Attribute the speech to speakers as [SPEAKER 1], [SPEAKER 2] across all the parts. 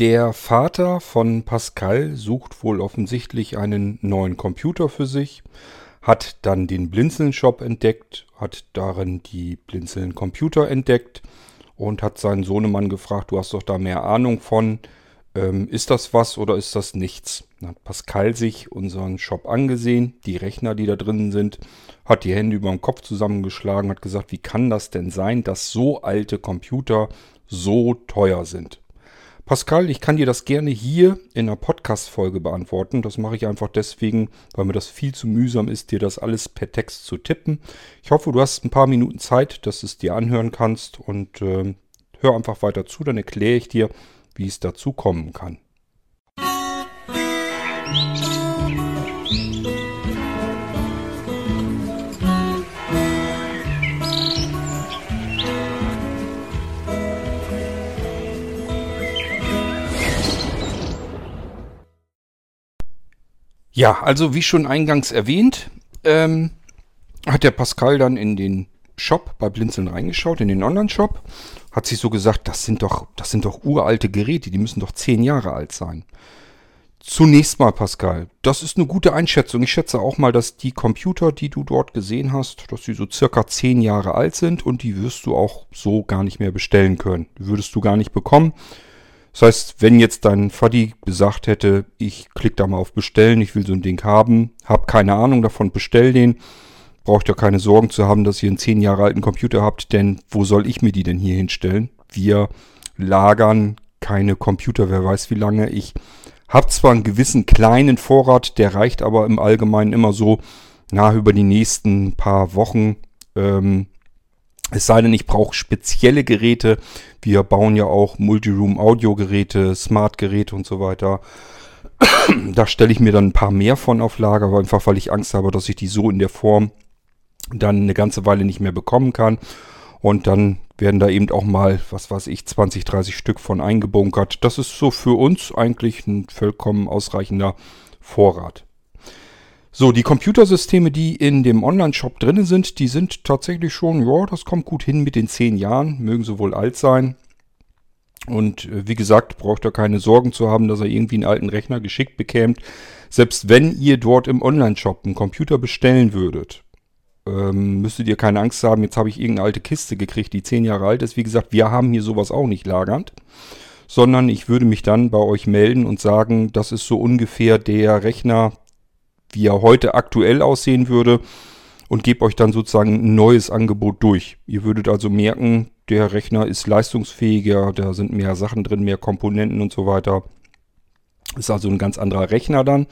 [SPEAKER 1] Der Vater von Pascal sucht wohl offensichtlich einen neuen Computer für sich, hat dann den Blinzeln-Shop entdeckt, hat darin die Blinzeln-Computer entdeckt und hat seinen Sohnemann gefragt, du hast doch da mehr Ahnung von, ähm, ist das was oder ist das nichts? Dann hat Pascal sich unseren Shop angesehen, die Rechner, die da drin sind, hat die Hände über dem Kopf zusammengeschlagen, hat gesagt, wie kann das denn sein, dass so alte Computer so teuer sind? Pascal, ich kann dir das gerne hier in einer Podcast-Folge beantworten. Das mache ich einfach deswegen, weil mir das viel zu mühsam ist, dir das alles per Text zu tippen. Ich hoffe, du hast ein paar Minuten Zeit, dass du es dir anhören kannst und äh, hör einfach weiter zu, dann erkläre ich dir, wie es dazu kommen kann. Ja, also wie schon eingangs erwähnt, ähm, hat der Pascal dann in den Shop bei Blinzeln reingeschaut, in den Online-Shop, hat sich so gesagt, das sind doch, das sind doch uralte Geräte, die müssen doch zehn Jahre alt sein. Zunächst mal, Pascal, das ist eine gute Einschätzung. Ich schätze auch mal, dass die Computer, die du dort gesehen hast, dass sie so circa zehn Jahre alt sind und die wirst du auch so gar nicht mehr bestellen können. Die würdest du gar nicht bekommen. Das heißt, wenn jetzt dein Faddy gesagt hätte, ich klicke da mal auf Bestellen, ich will so ein Ding haben, hab keine Ahnung davon, bestell den, braucht ihr keine Sorgen zu haben, dass ihr einen zehn Jahre alten Computer habt, denn wo soll ich mir die denn hier hinstellen? Wir lagern keine Computer, wer weiß wie lange. Ich habe zwar einen gewissen kleinen Vorrat, der reicht aber im Allgemeinen immer so nach über die nächsten paar Wochen. Ähm, es sei denn, ich brauche spezielle Geräte. Wir bauen ja auch Multiroom-Audio-Geräte, Smart-Geräte und so weiter. da stelle ich mir dann ein paar mehr von auf Lager, einfach weil ich Angst habe, dass ich die so in der Form dann eine ganze Weile nicht mehr bekommen kann. Und dann werden da eben auch mal, was weiß ich, 20, 30 Stück von eingebunkert. Das ist so für uns eigentlich ein vollkommen ausreichender Vorrat. So, die Computersysteme, die in dem Online-Shop drin sind, die sind tatsächlich schon, ja, das kommt gut hin mit den 10 Jahren, mögen sie wohl alt sein. Und äh, wie gesagt, braucht ihr keine Sorgen zu haben, dass er irgendwie einen alten Rechner geschickt bekämt. Selbst wenn ihr dort im Online-Shop einen Computer bestellen würdet, ähm, müsstet ihr keine Angst haben, jetzt habe ich irgendeine alte Kiste gekriegt, die 10 Jahre alt ist. Wie gesagt, wir haben hier sowas auch nicht lagernd. Sondern ich würde mich dann bei euch melden und sagen, das ist so ungefähr der Rechner, wie er heute aktuell aussehen würde und gebe euch dann sozusagen ein neues Angebot durch. Ihr würdet also merken, der Rechner ist leistungsfähiger, da sind mehr Sachen drin, mehr Komponenten und so weiter. Ist also ein ganz anderer Rechner dann,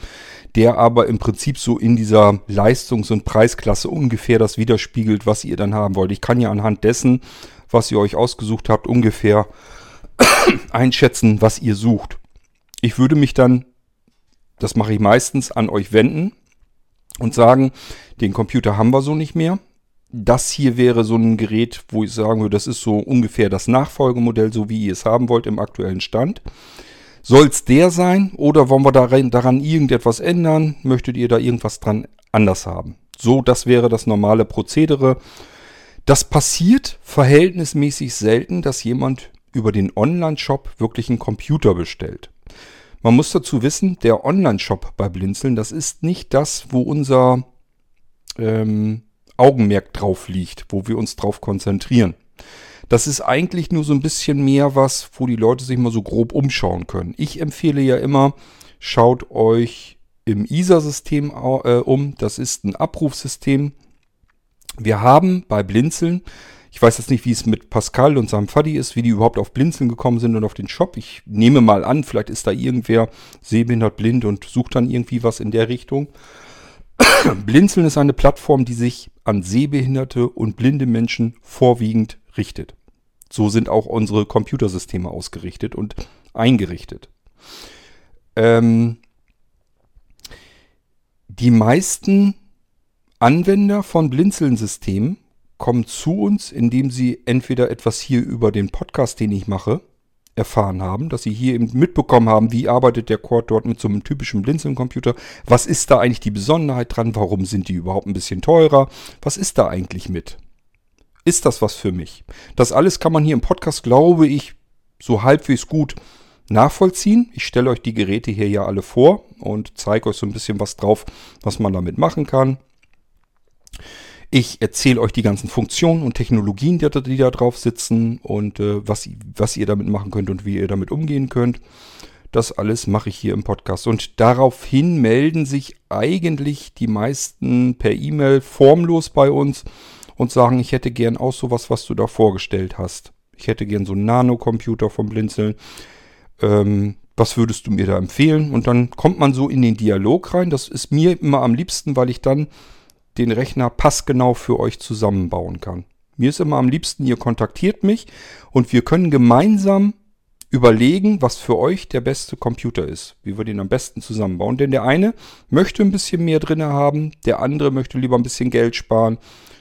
[SPEAKER 1] der aber im Prinzip so in dieser Leistungs- und Preisklasse ungefähr das widerspiegelt, was ihr dann haben wollt. Ich kann ja anhand dessen, was ihr euch ausgesucht habt, ungefähr einschätzen, was ihr sucht. Ich würde mich dann das mache ich meistens an euch wenden und sagen, den Computer haben wir so nicht mehr. Das hier wäre so ein Gerät, wo ich sagen würde, das ist so ungefähr das Nachfolgemodell, so wie ihr es haben wollt im aktuellen Stand. Soll es der sein oder wollen wir daran, daran irgendetwas ändern? Möchtet ihr da irgendwas dran anders haben? So, das wäre das normale Prozedere. Das passiert verhältnismäßig selten, dass jemand über den Online-Shop wirklich einen Computer bestellt. Man muss dazu wissen, der Online-Shop bei Blinzeln, das ist nicht das, wo unser ähm, Augenmerk drauf liegt, wo wir uns drauf konzentrieren. Das ist eigentlich nur so ein bisschen mehr was, wo die Leute sich mal so grob umschauen können. Ich empfehle ja immer, schaut euch im ISA-System äh, um. Das ist ein Abrufsystem. Wir haben bei Blinzeln ich weiß jetzt nicht, wie es mit Pascal und seinem Faddy ist, wie die überhaupt auf Blinzeln gekommen sind und auf den Shop. Ich nehme mal an, vielleicht ist da irgendwer sehbehindert blind und sucht dann irgendwie was in der Richtung. Blinzeln ist eine Plattform, die sich an sehbehinderte und blinde Menschen vorwiegend richtet. So sind auch unsere Computersysteme ausgerichtet und eingerichtet. Ähm, die meisten Anwender von Blinzeln-Systemen kommen zu uns, indem sie entweder etwas hier über den Podcast, den ich mache, erfahren haben, dass sie hier eben mitbekommen haben, wie arbeitet der Cord dort mit so einem typischen Blinzeln-Computer, was ist da eigentlich die Besonderheit dran, warum sind die überhaupt ein bisschen teurer, was ist da eigentlich mit? Ist das was für mich? Das alles kann man hier im Podcast, glaube ich, so halbwegs gut nachvollziehen. Ich stelle euch die Geräte hier ja alle vor und zeige euch so ein bisschen was drauf, was man damit machen kann. Ich erzähle euch die ganzen Funktionen und Technologien, die, die da drauf sitzen und äh, was, was ihr damit machen könnt und wie ihr damit umgehen könnt. Das alles mache ich hier im Podcast. Und daraufhin melden sich eigentlich die meisten per E-Mail formlos bei uns und sagen, ich hätte gern auch sowas, was du da vorgestellt hast. Ich hätte gern so einen Nanocomputer vom Blinzeln. Ähm, was würdest du mir da empfehlen? Und dann kommt man so in den Dialog rein. Das ist mir immer am liebsten, weil ich dann den Rechner passgenau für euch zusammenbauen kann. Mir ist immer am liebsten, ihr kontaktiert mich und wir können gemeinsam überlegen, was für euch der beste Computer ist, wie wir den am besten zusammenbauen. Denn der eine möchte ein bisschen mehr drin haben, der andere möchte lieber ein bisschen Geld sparen.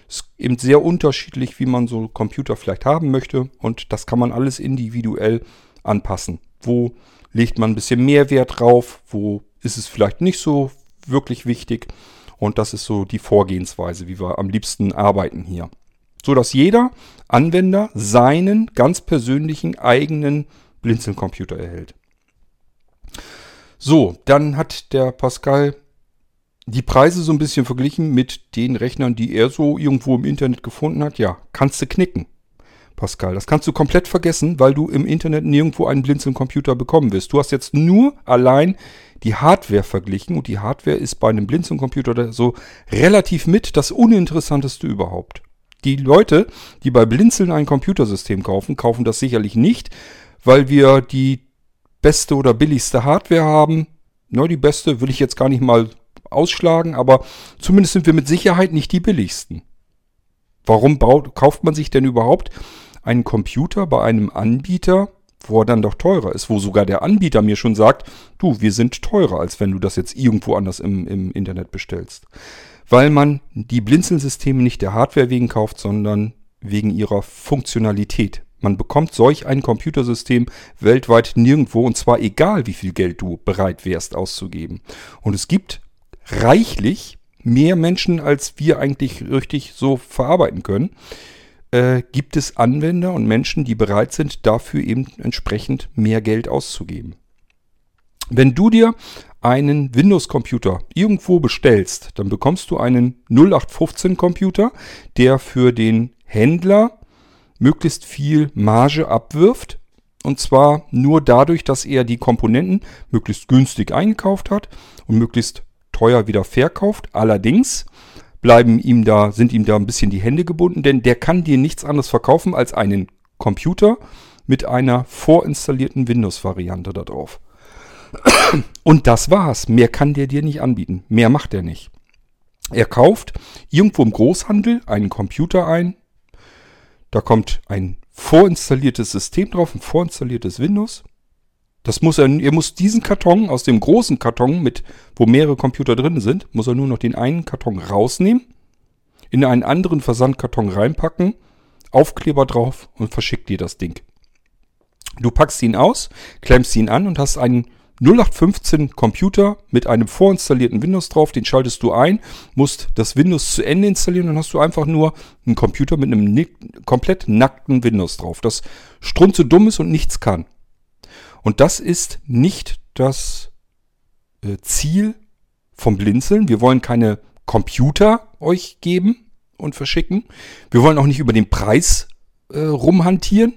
[SPEAKER 1] Ist eben sehr unterschiedlich, wie man so Computer vielleicht haben möchte und das kann man alles individuell anpassen. Wo legt man ein bisschen mehr Wert drauf, wo ist es vielleicht nicht so wirklich wichtig. Und das ist so die Vorgehensweise, wie wir am liebsten arbeiten hier. So dass jeder Anwender seinen ganz persönlichen eigenen Blinzeln-Computer erhält. So, dann hat der Pascal die Preise so ein bisschen verglichen mit den Rechnern, die er so irgendwo im Internet gefunden hat. Ja, kannst du knicken, Pascal. Das kannst du komplett vergessen, weil du im Internet nirgendwo einen Blinzeln-Computer bekommen wirst. Du hast jetzt nur allein die Hardware verglichen und die Hardware ist bei einem Blinzeln-Computer so relativ mit das Uninteressanteste überhaupt. Die Leute, die bei Blinzeln ein Computersystem kaufen, kaufen das sicherlich nicht, weil wir die beste oder billigste Hardware haben. Ne, die beste will ich jetzt gar nicht mal ausschlagen, aber zumindest sind wir mit Sicherheit nicht die billigsten. Warum baut, kauft man sich denn überhaupt einen Computer bei einem Anbieter, wo er dann doch teurer ist, wo sogar der Anbieter mir schon sagt, du, wir sind teurer, als wenn du das jetzt irgendwo anders im, im Internet bestellst. Weil man die Blinzelsysteme nicht der Hardware wegen kauft, sondern wegen ihrer Funktionalität. Man bekommt solch ein Computersystem weltweit nirgendwo und zwar egal, wie viel Geld du bereit wärst auszugeben. Und es gibt reichlich mehr Menschen, als wir eigentlich richtig so verarbeiten können, äh, gibt es Anwender und Menschen, die bereit sind, dafür eben entsprechend mehr Geld auszugeben. Wenn du dir einen Windows-Computer irgendwo bestellst, dann bekommst du einen 0815-Computer, der für den Händler möglichst viel Marge abwirft. Und zwar nur dadurch, dass er die Komponenten möglichst günstig eingekauft hat und möglichst teuer wieder verkauft. Allerdings bleiben ihm da, sind ihm da ein bisschen die Hände gebunden, denn der kann dir nichts anderes verkaufen als einen Computer mit einer vorinstallierten Windows-Variante da drauf. Und das war's. Mehr kann der dir nicht anbieten. Mehr macht er nicht. Er kauft irgendwo im Großhandel einen Computer ein. Da kommt ein vorinstalliertes System drauf, ein vorinstalliertes Windows. Das muss er, er muss diesen Karton aus dem großen Karton, mit, wo mehrere Computer drin sind, muss er nur noch den einen Karton rausnehmen, in einen anderen Versandkarton reinpacken, Aufkleber drauf und verschickt dir das Ding. Du packst ihn aus, klemmst ihn an und hast einen 0815 Computer mit einem vorinstallierten Windows drauf, den schaltest du ein, musst das Windows zu Ende installieren und dann hast du einfach nur einen Computer mit einem komplett nackten Windows drauf, das strunze dumm ist und nichts kann. Und das ist nicht das äh, Ziel vom Blinzeln. Wir wollen keine Computer euch geben und verschicken. Wir wollen auch nicht über den Preis äh, rumhantieren.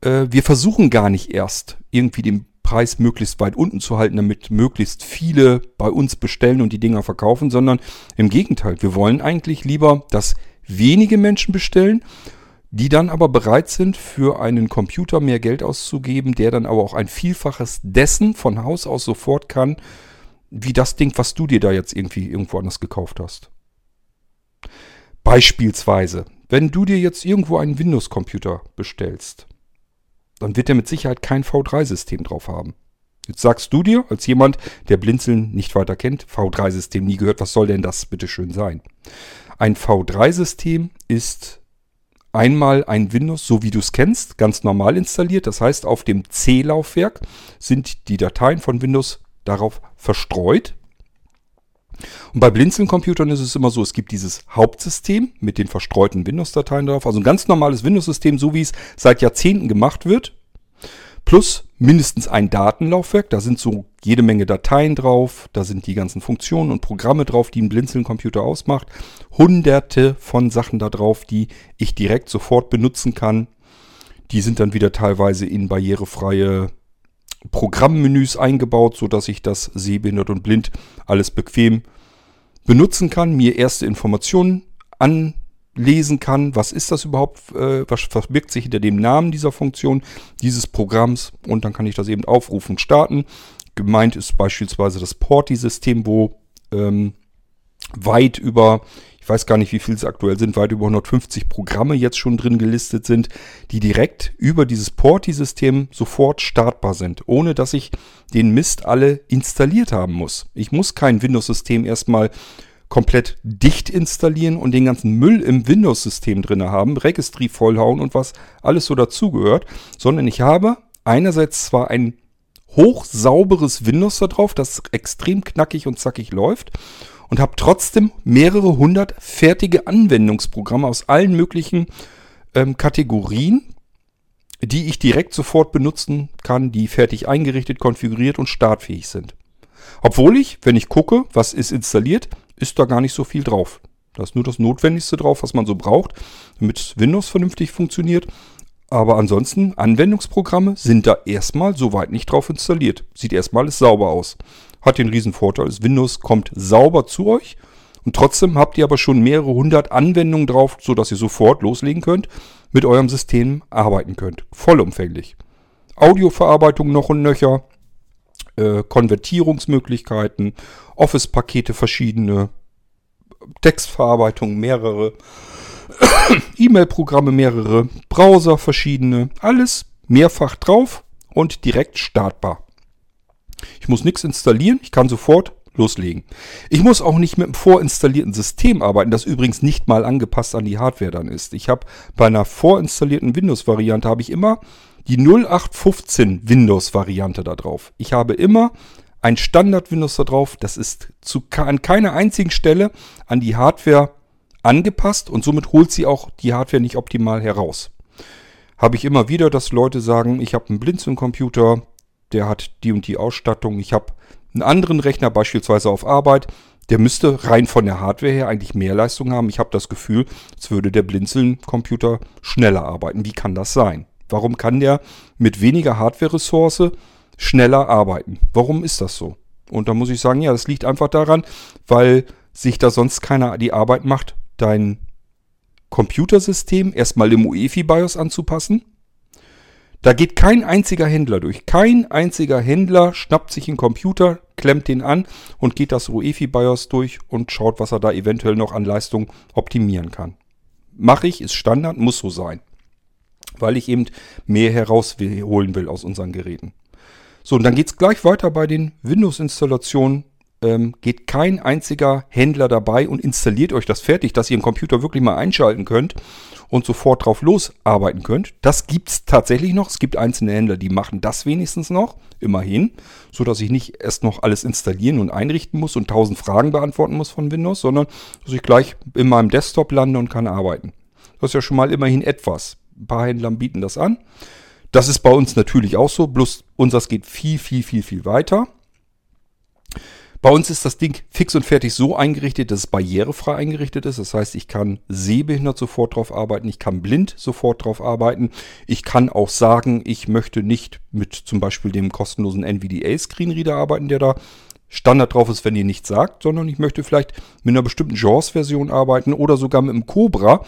[SPEAKER 1] Äh, wir versuchen gar nicht erst irgendwie den Preis möglichst weit unten zu halten, damit möglichst viele bei uns bestellen und die Dinger verkaufen, sondern im Gegenteil, wir wollen eigentlich lieber, dass wenige Menschen bestellen die dann aber bereit sind, für einen Computer mehr Geld auszugeben, der dann aber auch ein Vielfaches dessen von Haus aus sofort kann, wie das Ding, was du dir da jetzt irgendwie irgendwo anders gekauft hast. Beispielsweise, wenn du dir jetzt irgendwo einen Windows-Computer bestellst, dann wird er mit Sicherheit kein V3-System drauf haben. Jetzt sagst du dir, als jemand, der Blinzeln nicht weiter kennt, V3-System nie gehört, was soll denn das bitte schön sein? Ein V3-System ist einmal ein Windows, so wie du es kennst, ganz normal installiert. Das heißt, auf dem C-Laufwerk sind die Dateien von Windows darauf verstreut. Und bei Blinzeln-Computern ist es immer so, es gibt dieses Hauptsystem mit den verstreuten Windows-Dateien drauf. Also ein ganz normales Windows-System, so wie es seit Jahrzehnten gemacht wird. Plus mindestens ein Datenlaufwerk. Da sind so jede Menge Dateien drauf. Da sind die ganzen Funktionen und Programme drauf, die ein Blinzeln-Computer ausmacht. Hunderte von Sachen da drauf, die ich direkt sofort benutzen kann. Die sind dann wieder teilweise in barrierefreie Programmmenüs eingebaut, sodass ich das sehbehindert und blind alles bequem benutzen kann, mir erste Informationen an lesen kann, was ist das überhaupt, äh, was verbirgt sich hinter dem Namen dieser Funktion, dieses Programms und dann kann ich das eben aufrufen starten. Gemeint ist beispielsweise das Porti-System, wo ähm, weit über, ich weiß gar nicht, wie viel es aktuell sind, weit über 150 Programme jetzt schon drin gelistet sind, die direkt über dieses Porti-System sofort startbar sind, ohne dass ich den Mist alle installiert haben muss. Ich muss kein Windows-System erstmal komplett dicht installieren und den ganzen Müll im Windows-System drin haben, Registry vollhauen und was alles so dazugehört, sondern ich habe einerseits zwar ein hochsauberes Windows da drauf, das extrem knackig und zackig läuft und habe trotzdem mehrere hundert fertige Anwendungsprogramme aus allen möglichen ähm, Kategorien, die ich direkt sofort benutzen kann, die fertig eingerichtet, konfiguriert und startfähig sind. Obwohl ich, wenn ich gucke, was ist installiert, ist da gar nicht so viel drauf. Da ist nur das Notwendigste drauf, was man so braucht, damit Windows vernünftig funktioniert. Aber ansonsten, Anwendungsprogramme sind da erstmal soweit nicht drauf installiert. Sieht erstmal alles sauber aus. Hat den riesen Vorteil, das Windows kommt sauber zu euch und trotzdem habt ihr aber schon mehrere hundert Anwendungen drauf, sodass ihr sofort loslegen könnt, mit eurem System arbeiten könnt. Vollumfänglich. Audioverarbeitung noch und nöcher, äh, Konvertierungsmöglichkeiten, Office-Pakete verschiedene, Textverarbeitung mehrere, E-Mail-Programme mehrere, Browser verschiedene, alles mehrfach drauf und direkt startbar. Ich muss nichts installieren, ich kann sofort loslegen. Ich muss auch nicht mit einem vorinstallierten System arbeiten, das übrigens nicht mal angepasst an die Hardware dann ist. Ich habe bei einer vorinstallierten Windows-Variante habe ich immer die 0815 Windows-Variante da drauf. Ich habe immer ein Standard-Windows da drauf. Das ist zu, an keiner einzigen Stelle an die Hardware angepasst und somit holt sie auch die Hardware nicht optimal heraus. Habe ich immer wieder, dass Leute sagen, ich habe einen Blinzeln-Computer, der hat die und die Ausstattung. Ich habe einen anderen Rechner, beispielsweise auf Arbeit, der müsste rein von der Hardware her eigentlich mehr Leistung haben. Ich habe das Gefühl, als würde der Blinzeln-Computer schneller arbeiten. Wie kann das sein? Warum kann der mit weniger Hardware-Ressource schneller arbeiten? Warum ist das so? Und da muss ich sagen, ja, das liegt einfach daran, weil sich da sonst keiner die Arbeit macht, dein Computersystem erstmal im UEFI-BIOS anzupassen. Da geht kein einziger Händler durch. Kein einziger Händler schnappt sich einen Computer, klemmt den an und geht das UEFI-BIOS durch und schaut, was er da eventuell noch an Leistung optimieren kann. Mache ich, ist Standard, muss so sein weil ich eben mehr herausholen will aus unseren Geräten. So, und dann geht es gleich weiter bei den Windows-Installationen. Ähm, geht kein einziger Händler dabei und installiert euch das fertig, dass ihr den Computer wirklich mal einschalten könnt und sofort drauf losarbeiten könnt. Das gibt es tatsächlich noch. Es gibt einzelne Händler, die machen das wenigstens noch, immerhin, so dass ich nicht erst noch alles installieren und einrichten muss und tausend Fragen beantworten muss von Windows, sondern dass ich gleich in meinem Desktop lande und kann arbeiten. Das ist ja schon mal immerhin etwas. Ein paar Händler bieten das an. Das ist bei uns natürlich auch so, bloß unseres geht viel, viel, viel, viel weiter. Bei uns ist das Ding fix und fertig so eingerichtet, dass es barrierefrei eingerichtet ist. Das heißt, ich kann sehbehindert sofort drauf arbeiten, ich kann blind sofort drauf arbeiten. Ich kann auch sagen, ich möchte nicht mit zum Beispiel dem kostenlosen NVDA Screenreader arbeiten, der da Standard drauf ist, wenn ihr nichts sagt, sondern ich möchte vielleicht mit einer bestimmten JAWS-Version arbeiten oder sogar mit einem Cobra.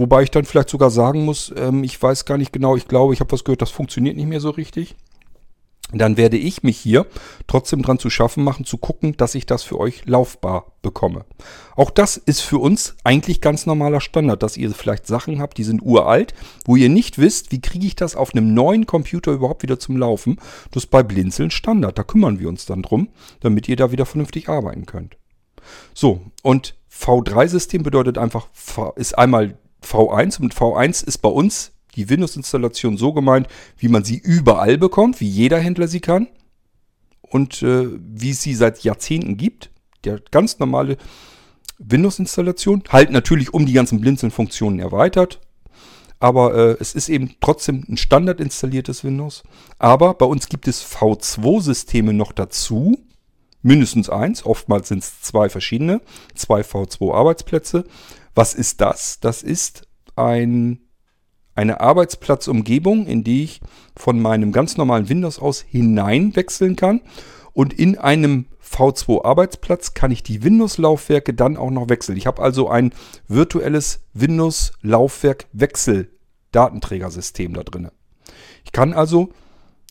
[SPEAKER 1] Wobei ich dann vielleicht sogar sagen muss, ähm, ich weiß gar nicht genau, ich glaube, ich habe was gehört, das funktioniert nicht mehr so richtig. Dann werde ich mich hier trotzdem dran zu schaffen machen, zu gucken, dass ich das für euch laufbar bekomme. Auch das ist für uns eigentlich ganz normaler Standard, dass ihr vielleicht Sachen habt, die sind uralt, wo ihr nicht wisst, wie kriege ich das auf einem neuen Computer überhaupt wieder zum Laufen. Das ist bei Blinzeln Standard. Da kümmern wir uns dann drum, damit ihr da wieder vernünftig arbeiten könnt. So, und V3-System bedeutet einfach, ist einmal V1. Und V1 ist bei uns die Windows-Installation so gemeint, wie man sie überall bekommt, wie jeder Händler sie kann. Und äh, wie es sie seit Jahrzehnten gibt. Der ganz normale Windows-Installation. Halt natürlich um die ganzen Blinzeln-Funktionen erweitert. aber äh, es ist eben trotzdem ein standard installiertes Windows. Aber bei uns gibt es V2-Systeme noch dazu. Mindestens eins, oftmals sind es zwei verschiedene, zwei V2-Arbeitsplätze. Was ist das? Das ist ein, eine Arbeitsplatzumgebung, in die ich von meinem ganz normalen Windows aus hineinwechseln kann. Und in einem V2-Arbeitsplatz kann ich die Windows-Laufwerke dann auch noch wechseln. Ich habe also ein virtuelles Windows-Laufwerk-Wechsel-Datenträgersystem da drin. Ich kann also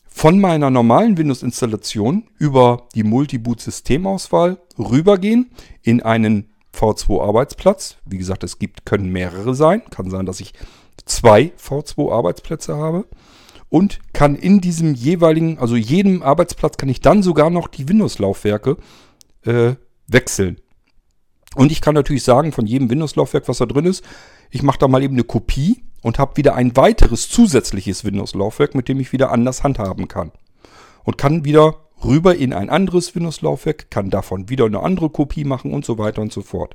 [SPEAKER 1] von meiner normalen Windows-Installation über die Multiboot-Systemauswahl rübergehen in einen V2-Arbeitsplatz. Wie gesagt, es gibt, können mehrere sein. Kann sein, dass ich zwei V2-Arbeitsplätze habe. Und kann in diesem jeweiligen, also jedem Arbeitsplatz, kann ich dann sogar noch die Windows-Laufwerke äh, wechseln. Und ich kann natürlich sagen, von jedem Windows-Laufwerk, was da drin ist, ich mache da mal eben eine Kopie und habe wieder ein weiteres zusätzliches Windows-Laufwerk, mit dem ich wieder anders handhaben kann. Und kann wieder rüber in ein anderes Windows-Laufwerk, kann davon wieder eine andere Kopie machen und so weiter und so fort.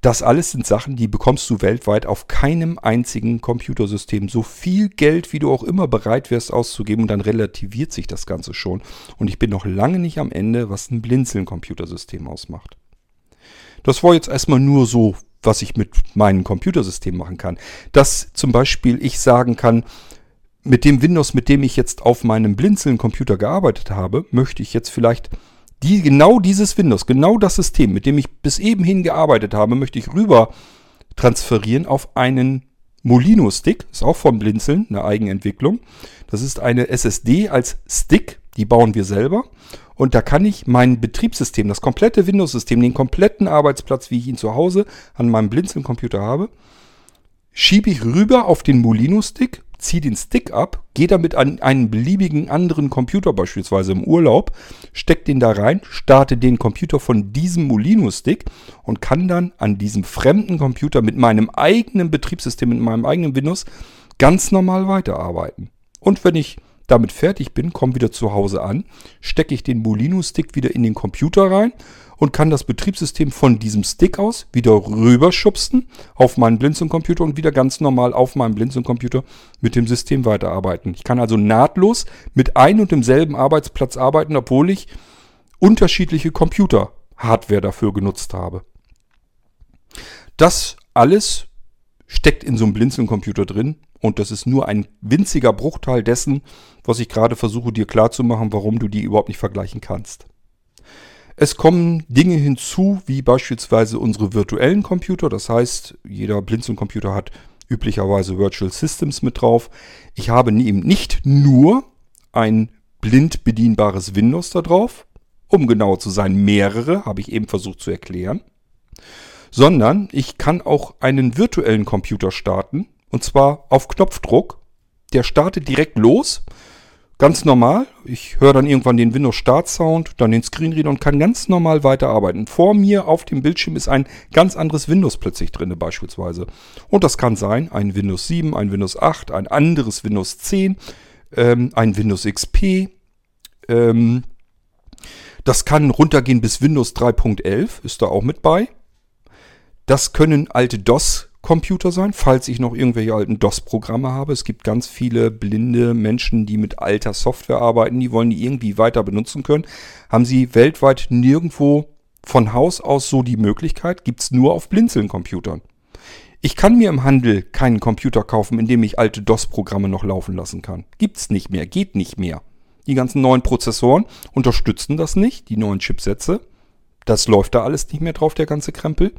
[SPEAKER 1] Das alles sind Sachen, die bekommst du weltweit auf keinem einzigen Computersystem. So viel Geld, wie du auch immer bereit wärst auszugeben, und dann relativiert sich das Ganze schon. Und ich bin noch lange nicht am Ende, was ein Blinzeln-Computersystem ausmacht. Das war jetzt erstmal nur so, was ich mit meinem Computersystem machen kann. Dass zum Beispiel ich sagen kann, mit dem Windows, mit dem ich jetzt auf meinem Blinzeln-Computer gearbeitet habe, möchte ich jetzt vielleicht die, genau dieses Windows, genau das System, mit dem ich bis eben hin gearbeitet habe, möchte ich rüber transferieren auf einen Molino-Stick. Ist auch von Blinzeln, eine Eigenentwicklung. Das ist eine SSD als Stick, die bauen wir selber. Und da kann ich mein Betriebssystem, das komplette Windows-System, den kompletten Arbeitsplatz, wie ich ihn zu Hause an meinem Blinzeln-Computer habe, schiebe ich rüber auf den Molino-Stick ziehe den Stick ab, gehe damit an einen beliebigen anderen Computer, beispielsweise im Urlaub, stecke den da rein, starte den Computer von diesem Molino-Stick und kann dann an diesem fremden Computer mit meinem eigenen Betriebssystem, mit meinem eigenen Windows ganz normal weiterarbeiten. Und wenn ich damit fertig bin, komme wieder zu Hause an, stecke ich den Molino-Stick wieder in den Computer rein und kann das Betriebssystem von diesem Stick aus wieder rüberschubsen auf meinen Blinzeln-Computer und wieder ganz normal auf meinem Blinzeln-Computer mit dem System weiterarbeiten. Ich kann also nahtlos mit ein und demselben Arbeitsplatz arbeiten, obwohl ich unterschiedliche Computer-Hardware dafür genutzt habe. Das alles steckt in so einem Blinzeln-Computer drin und das ist nur ein winziger Bruchteil dessen, was ich gerade versuche dir klarzumachen, warum du die überhaupt nicht vergleichen kannst. Es kommen Dinge hinzu, wie beispielsweise unsere virtuellen Computer. Das heißt, jeder Blinzeln-Computer hat üblicherweise Virtual Systems mit drauf. Ich habe eben nicht nur ein blind bedienbares Windows da drauf, um genauer zu sein, mehrere, habe ich eben versucht zu erklären, sondern ich kann auch einen virtuellen Computer starten, und zwar auf Knopfdruck. Der startet direkt los Ganz normal. Ich höre dann irgendwann den Windows Start Sound, dann den Screenreader und kann ganz normal weiterarbeiten. Vor mir auf dem Bildschirm ist ein ganz anderes Windows plötzlich drin beispielsweise. Und das kann sein ein Windows 7, ein Windows 8, ein anderes Windows 10, ähm, ein Windows XP. Ähm, das kann runtergehen bis Windows 3.11, ist da auch mit bei. Das können alte DOS Computer sein, falls ich noch irgendwelche alten DOS-Programme habe. Es gibt ganz viele blinde Menschen, die mit alter Software arbeiten, die wollen die irgendwie weiter benutzen können. Haben sie weltweit nirgendwo von Haus aus so die Möglichkeit, gibt es nur auf Blinzeln-Computern. Ich kann mir im Handel keinen Computer kaufen, in dem ich alte DOS-Programme noch laufen lassen kann. Gibt's nicht mehr, geht nicht mehr. Die ganzen neuen Prozessoren unterstützen das nicht, die neuen Chipsätze. Das läuft da alles nicht mehr drauf, der ganze Krempel.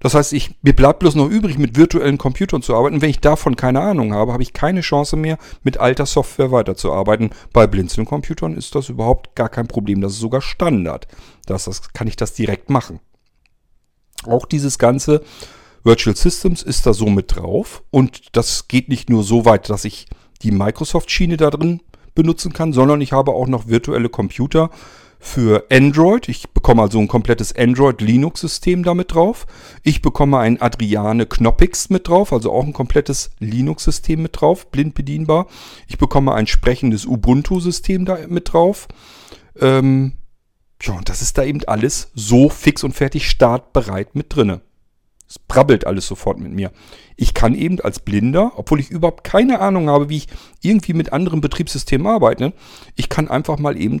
[SPEAKER 1] Das heißt, ich, mir bleibt bloß noch übrig, mit virtuellen Computern zu arbeiten. Wenn ich davon keine Ahnung habe, habe ich keine Chance mehr, mit alter Software weiterzuarbeiten. Bei Blinzeln-Computern ist das überhaupt gar kein Problem. Das ist sogar Standard. Das, das kann ich das direkt machen. Auch dieses ganze Virtual Systems ist da so mit drauf. Und das geht nicht nur so weit, dass ich die Microsoft-Schiene da drin benutzen kann, sondern ich habe auch noch virtuelle Computer, für Android. Ich bekomme also ein komplettes Android-Linux-System damit drauf. Ich bekomme ein Adriane Knoppix mit drauf, also auch ein komplettes Linux-System mit drauf, blind bedienbar. Ich bekomme ein sprechendes Ubuntu-System da mit drauf. Ähm, ja, und das ist da eben alles so fix und fertig startbereit mit drinne. Es brabbelt alles sofort mit mir. Ich kann eben als Blinder, obwohl ich überhaupt keine Ahnung habe, wie ich irgendwie mit anderen Betriebssystemen arbeite, ich kann einfach mal eben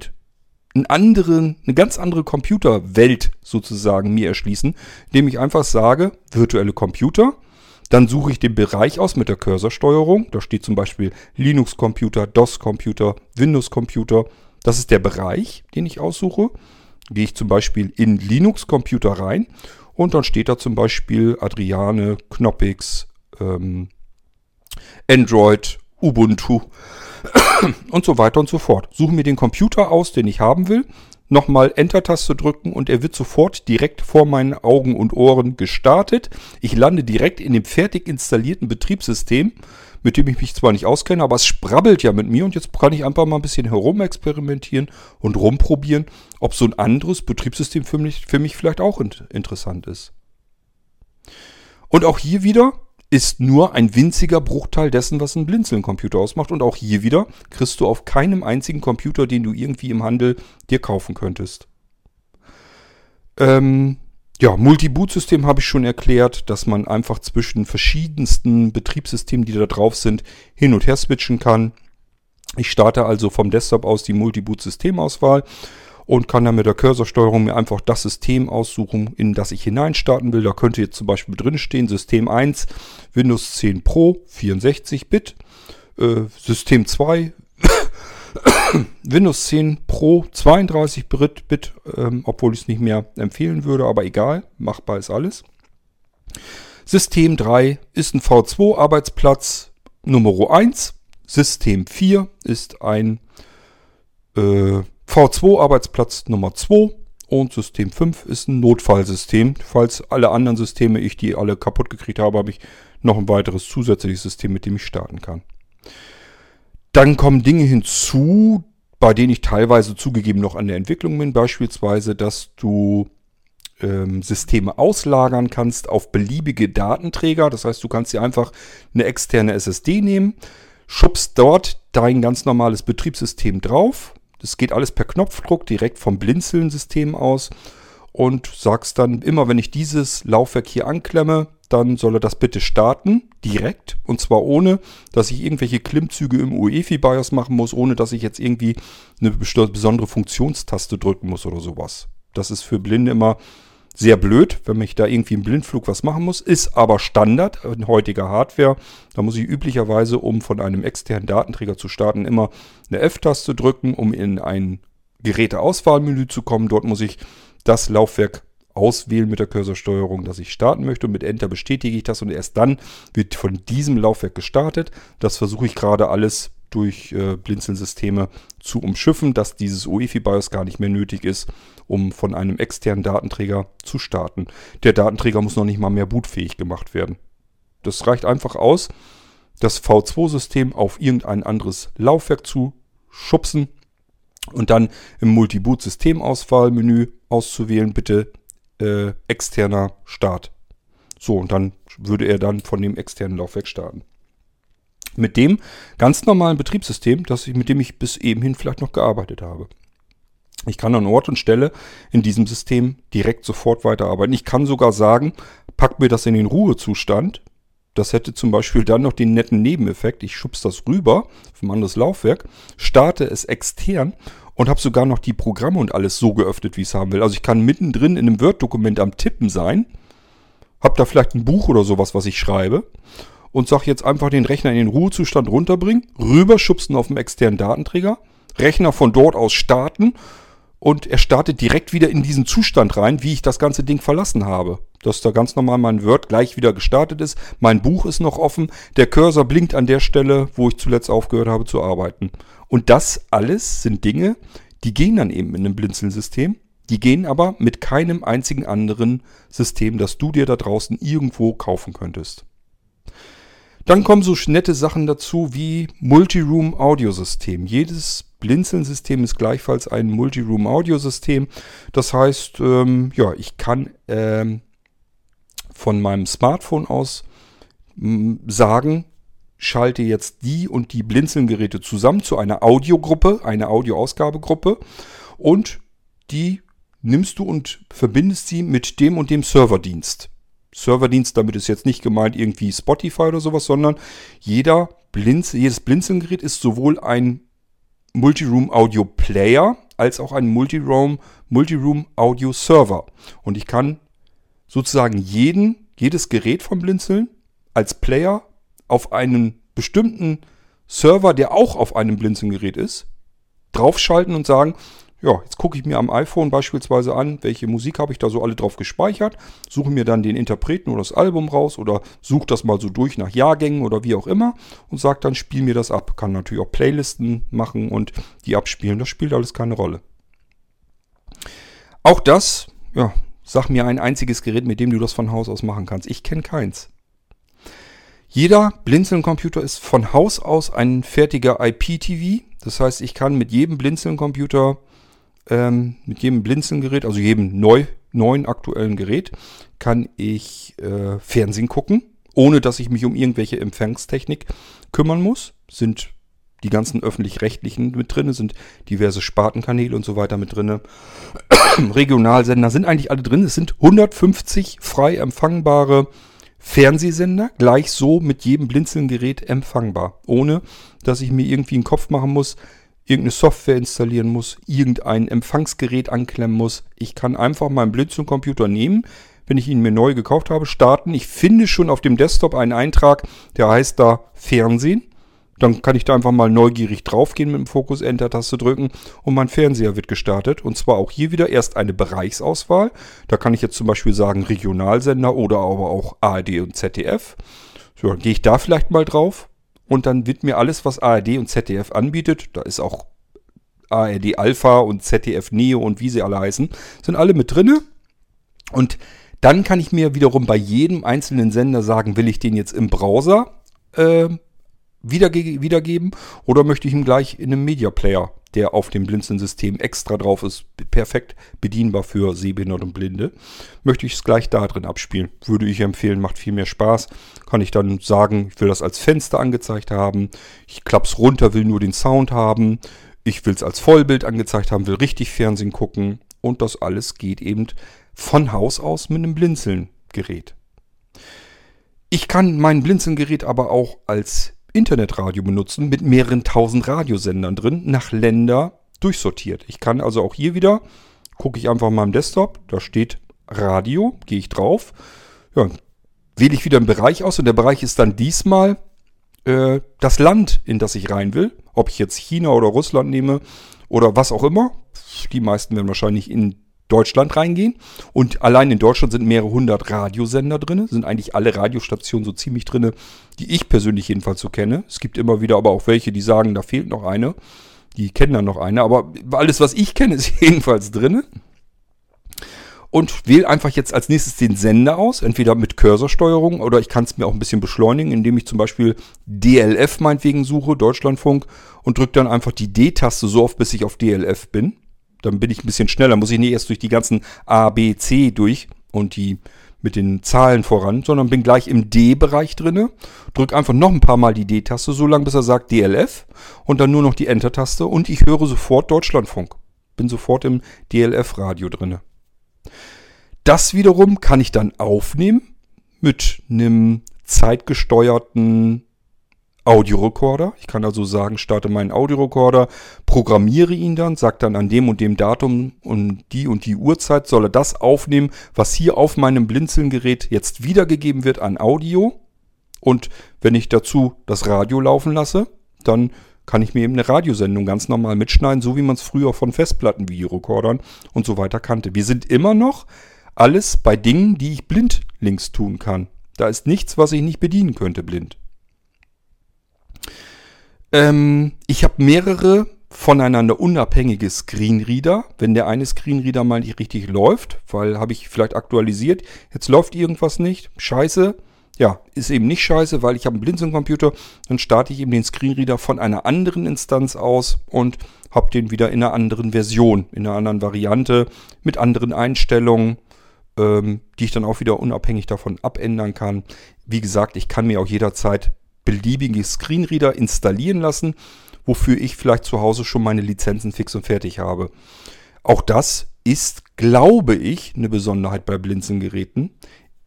[SPEAKER 1] einen anderen, eine ganz andere Computerwelt sozusagen mir erschließen, indem ich einfach sage, virtuelle Computer, dann suche ich den Bereich aus mit der Cursorsteuerung. Da steht zum Beispiel Linux-Computer, DOS-Computer, Windows-Computer. Das ist der Bereich, den ich aussuche. Gehe ich zum Beispiel in Linux-Computer rein und dann steht da zum Beispiel Adriane, Knoppix, ähm, Android, Ubuntu und so weiter und so fort. Suche mir den Computer aus, den ich haben will, nochmal Enter-Taste drücken und er wird sofort direkt vor meinen Augen und Ohren gestartet. Ich lande direkt in dem fertig installierten Betriebssystem, mit dem ich mich zwar nicht auskenne, aber es sprabbelt ja mit mir und jetzt kann ich einfach mal ein bisschen herumexperimentieren und rumprobieren, ob so ein anderes Betriebssystem für mich, für mich vielleicht auch interessant ist. Und auch hier wieder ist nur ein winziger Bruchteil dessen, was ein Blinzeln-Computer ausmacht. Und auch hier wieder kriegst du auf keinem einzigen Computer, den du irgendwie im Handel dir kaufen könntest. Ähm, ja, Multi-Boot-System habe ich schon erklärt, dass man einfach zwischen verschiedensten Betriebssystemen, die da drauf sind, hin und her switchen kann. Ich starte also vom Desktop aus die Multi-Boot-Systemauswahl und kann dann mit der Cursorsteuerung mir einfach das System aussuchen, in das ich hineinstarten will. Da könnte jetzt zum Beispiel drin stehen System 1, Windows 10 Pro, 64-Bit, äh, System 2, Windows 10 Pro 32-Bit, ähm, obwohl ich es nicht mehr empfehlen würde, aber egal, machbar ist alles. System 3 ist ein V2-Arbeitsplatz Nummer 1. System 4 ist ein äh, V2 Arbeitsplatz Nummer 2 und System 5 ist ein Notfallsystem. Falls alle anderen Systeme, ich die alle kaputt gekriegt habe, habe ich noch ein weiteres zusätzliches System, mit dem ich starten kann. Dann kommen Dinge hinzu, bei denen ich teilweise zugegeben noch an der Entwicklung bin. Beispielsweise, dass du ähm, Systeme auslagern kannst auf beliebige Datenträger. Das heißt, du kannst dir einfach eine externe SSD nehmen, schubst dort dein ganz normales Betriebssystem drauf das geht alles per Knopfdruck direkt vom Blinzeln-System aus und sagst dann immer, wenn ich dieses Laufwerk hier anklemme, dann soll er das bitte starten, direkt. Und zwar ohne, dass ich irgendwelche Klimmzüge im UEFI-BIOS machen muss, ohne dass ich jetzt irgendwie eine besondere Funktionstaste drücken muss oder sowas. Das ist für Blinde immer sehr blöd, wenn ich da irgendwie im Blindflug was machen muss, ist aber Standard in heutiger Hardware. Da muss ich üblicherweise, um von einem externen Datenträger zu starten, immer eine F-Taste drücken, um in ein Geräteauswahlmenü zu kommen. Dort muss ich das Laufwerk auswählen mit der Cursorsteuerung, dass ich starten möchte und mit Enter bestätige ich das und erst dann wird von diesem Laufwerk gestartet. Das versuche ich gerade alles durch äh, Blinzeln-Systeme zu umschiffen, dass dieses UEFI-BIOS gar nicht mehr nötig ist, um von einem externen Datenträger zu starten. Der Datenträger muss noch nicht mal mehr bootfähig gemacht werden. Das reicht einfach aus, das V2-System auf irgendein anderes Laufwerk zu schubsen und dann im Multi-Boot-Systemauswahlmenü auszuwählen, bitte äh, externer Start. So, und dann würde er dann von dem externen Laufwerk starten mit dem ganz normalen Betriebssystem, das ich, mit dem ich bis ebenhin vielleicht noch gearbeitet habe. Ich kann an Ort und Stelle in diesem System direkt sofort weiterarbeiten. Ich kann sogar sagen, pack mir das in den Ruhezustand. Das hätte zum Beispiel dann noch den netten Nebeneffekt. Ich schubs das rüber vom anderes Laufwerk, starte es extern und habe sogar noch die Programme und alles so geöffnet, wie ich es haben will. Also ich kann mittendrin in einem Word-Dokument am Tippen sein, habe da vielleicht ein Buch oder sowas, was ich schreibe und sage jetzt einfach den Rechner in den Ruhezustand runterbringen, rüberschubsen auf dem externen Datenträger, Rechner von dort aus starten und er startet direkt wieder in diesen Zustand rein, wie ich das ganze Ding verlassen habe. Dass da ganz normal mein Word gleich wieder gestartet ist, mein Buch ist noch offen, der Cursor blinkt an der Stelle, wo ich zuletzt aufgehört habe zu arbeiten. Und das alles sind Dinge, die gehen dann eben in einem Blinzeln-System. Die gehen aber mit keinem einzigen anderen System, das du dir da draußen irgendwo kaufen könntest. Dann kommen so nette Sachen dazu wie Multiroom-Audiosystem. Jedes Blinzeln-System ist gleichfalls ein Multiroom-Audiosystem. Das heißt, ähm, ja, ich kann ähm, von meinem Smartphone aus sagen, schalte jetzt die und die Blinzeln-Geräte zusammen zu einer Audiogruppe, einer Audioausgabegruppe und die nimmst du und verbindest sie mit dem und dem Serverdienst. Serverdienst, damit ist jetzt nicht gemeint irgendwie Spotify oder sowas, sondern jeder Blinzel, jedes Blinzeln-Gerät ist sowohl ein Multiroom Audio Player als auch ein Multiroom, Multiroom Audio Server. Und ich kann sozusagen jeden, jedes Gerät vom Blinzeln als Player auf einen bestimmten Server, der auch auf einem Blinzeln-Gerät ist, draufschalten und sagen, ja, jetzt gucke ich mir am iPhone beispielsweise an, welche Musik habe ich da so alle drauf gespeichert, suche mir dann den Interpreten oder das Album raus oder suche das mal so durch nach Jahrgängen oder wie auch immer und sage dann, spiel mir das ab. Kann natürlich auch Playlisten machen und die abspielen. Das spielt alles keine Rolle. Auch das, ja, sag mir ein einziges Gerät, mit dem du das von Haus aus machen kannst. Ich kenne keins. Jeder Blinzeln-Computer ist von Haus aus ein fertiger IPTV. Das heißt, ich kann mit jedem Blinzeln-Computer ähm, mit jedem Blinzelgerät, also jedem neu, neuen aktuellen Gerät, kann ich äh, Fernsehen gucken, ohne dass ich mich um irgendwelche Empfangstechnik kümmern muss. Sind die ganzen öffentlich-rechtlichen mit drin, sind diverse Spartenkanäle und so weiter mit drin. Regionalsender sind eigentlich alle drin. Es sind 150 frei empfangbare Fernsehsender, gleich so mit jedem Blinzelgerät empfangbar, ohne dass ich mir irgendwie einen Kopf machen muss, irgendeine Software installieren muss, irgendein Empfangsgerät anklemmen muss. Ich kann einfach meinen Blinzeln-Computer nehmen, wenn ich ihn mir neu gekauft habe, starten. Ich finde schon auf dem Desktop einen Eintrag, der heißt da Fernsehen. Dann kann ich da einfach mal neugierig draufgehen mit dem Fokus Enter-Taste drücken und mein Fernseher wird gestartet. Und zwar auch hier wieder erst eine Bereichsauswahl. Da kann ich jetzt zum Beispiel sagen Regionalsender oder aber auch ARD und ZDF. So, dann gehe ich da vielleicht mal drauf und dann wird mir alles, was ARD und ZDF anbietet, da ist auch ARD Alpha und ZDF Neo und wie sie alle heißen, sind alle mit drinne. Und dann kann ich mir wiederum bei jedem einzelnen Sender sagen, will ich den jetzt im Browser äh, wiederge wiedergeben oder möchte ich ihn gleich in einem Media Player, der auf dem Blinzeln-System extra drauf ist, perfekt bedienbar für Sehbehinderte und Blinde, möchte ich es gleich da drin abspielen. Würde ich empfehlen, macht viel mehr Spaß. Kann ich dann sagen, ich will das als Fenster angezeigt haben, ich klapp's runter, will nur den Sound haben, ich will es als Vollbild angezeigt haben, will richtig Fernsehen gucken und das alles geht eben von Haus aus mit einem Blinzeln-Gerät. Ich kann mein Blinzeln-Gerät aber auch als Internetradio benutzen mit mehreren tausend Radiosendern drin, nach Länder durchsortiert. Ich kann also auch hier wieder, gucke ich einfach mal am Desktop, da steht Radio, gehe ich drauf, ja, wähle ich wieder einen Bereich aus und der Bereich ist dann diesmal äh, das Land, in das ich rein will. Ob ich jetzt China oder Russland nehme oder was auch immer. Die meisten werden wahrscheinlich in Deutschland reingehen. Und allein in Deutschland sind mehrere hundert Radiosender drin. Sind eigentlich alle Radiostationen so ziemlich drin, die ich persönlich jedenfalls so kenne. Es gibt immer wieder aber auch welche, die sagen, da fehlt noch eine. Die kennen dann noch eine. Aber alles, was ich kenne, ist jedenfalls drin. Und wähle einfach jetzt als nächstes den Sender aus, entweder mit Cursorsteuerung oder ich kann es mir auch ein bisschen beschleunigen, indem ich zum Beispiel DLF meinetwegen suche, Deutschlandfunk, und drücke dann einfach die D-Taste so oft, bis ich auf DLF bin. Dann bin ich ein bisschen schneller, muss ich nicht erst durch die ganzen A, B, C durch und die mit den Zahlen voran, sondern bin gleich im D-Bereich drinne. Drück einfach noch ein paar Mal die D-Taste, so lange bis er sagt DLF und dann nur noch die Enter-Taste und ich höre sofort Deutschlandfunk. Bin sofort im DLF-Radio drinne. Das wiederum kann ich dann aufnehmen mit einem zeitgesteuerten Audiorekorder. Ich kann also sagen, starte meinen Audiorekorder, programmiere ihn dann, sage dann an dem und dem Datum und die und die Uhrzeit soll er das aufnehmen, was hier auf meinem Blinzelgerät jetzt wiedergegeben wird an Audio. Und wenn ich dazu das Radio laufen lasse, dann kann ich mir eben eine Radiosendung ganz normal mitschneiden, so wie man es früher von Festplatten-Videorekordern und so weiter kannte. Wir sind immer noch alles bei Dingen, die ich blindlings tun kann. Da ist nichts, was ich nicht bedienen könnte blind. Ähm, ich habe mehrere voneinander unabhängige Screenreader. Wenn der eine Screenreader mal nicht richtig läuft, weil habe ich vielleicht aktualisiert, jetzt läuft irgendwas nicht, scheiße. Ja, ist eben nicht scheiße, weil ich habe einen Blinzeln-Computer, dann starte ich eben den Screenreader von einer anderen Instanz aus und habe den wieder in einer anderen Version, in einer anderen Variante, mit anderen Einstellungen, ähm, die ich dann auch wieder unabhängig davon abändern kann. Wie gesagt, ich kann mir auch jederzeit beliebige Screenreader installieren lassen, wofür ich vielleicht zu Hause schon meine Lizenzen fix und fertig habe. Auch das ist, glaube ich, eine Besonderheit bei Blinzeln-Geräten.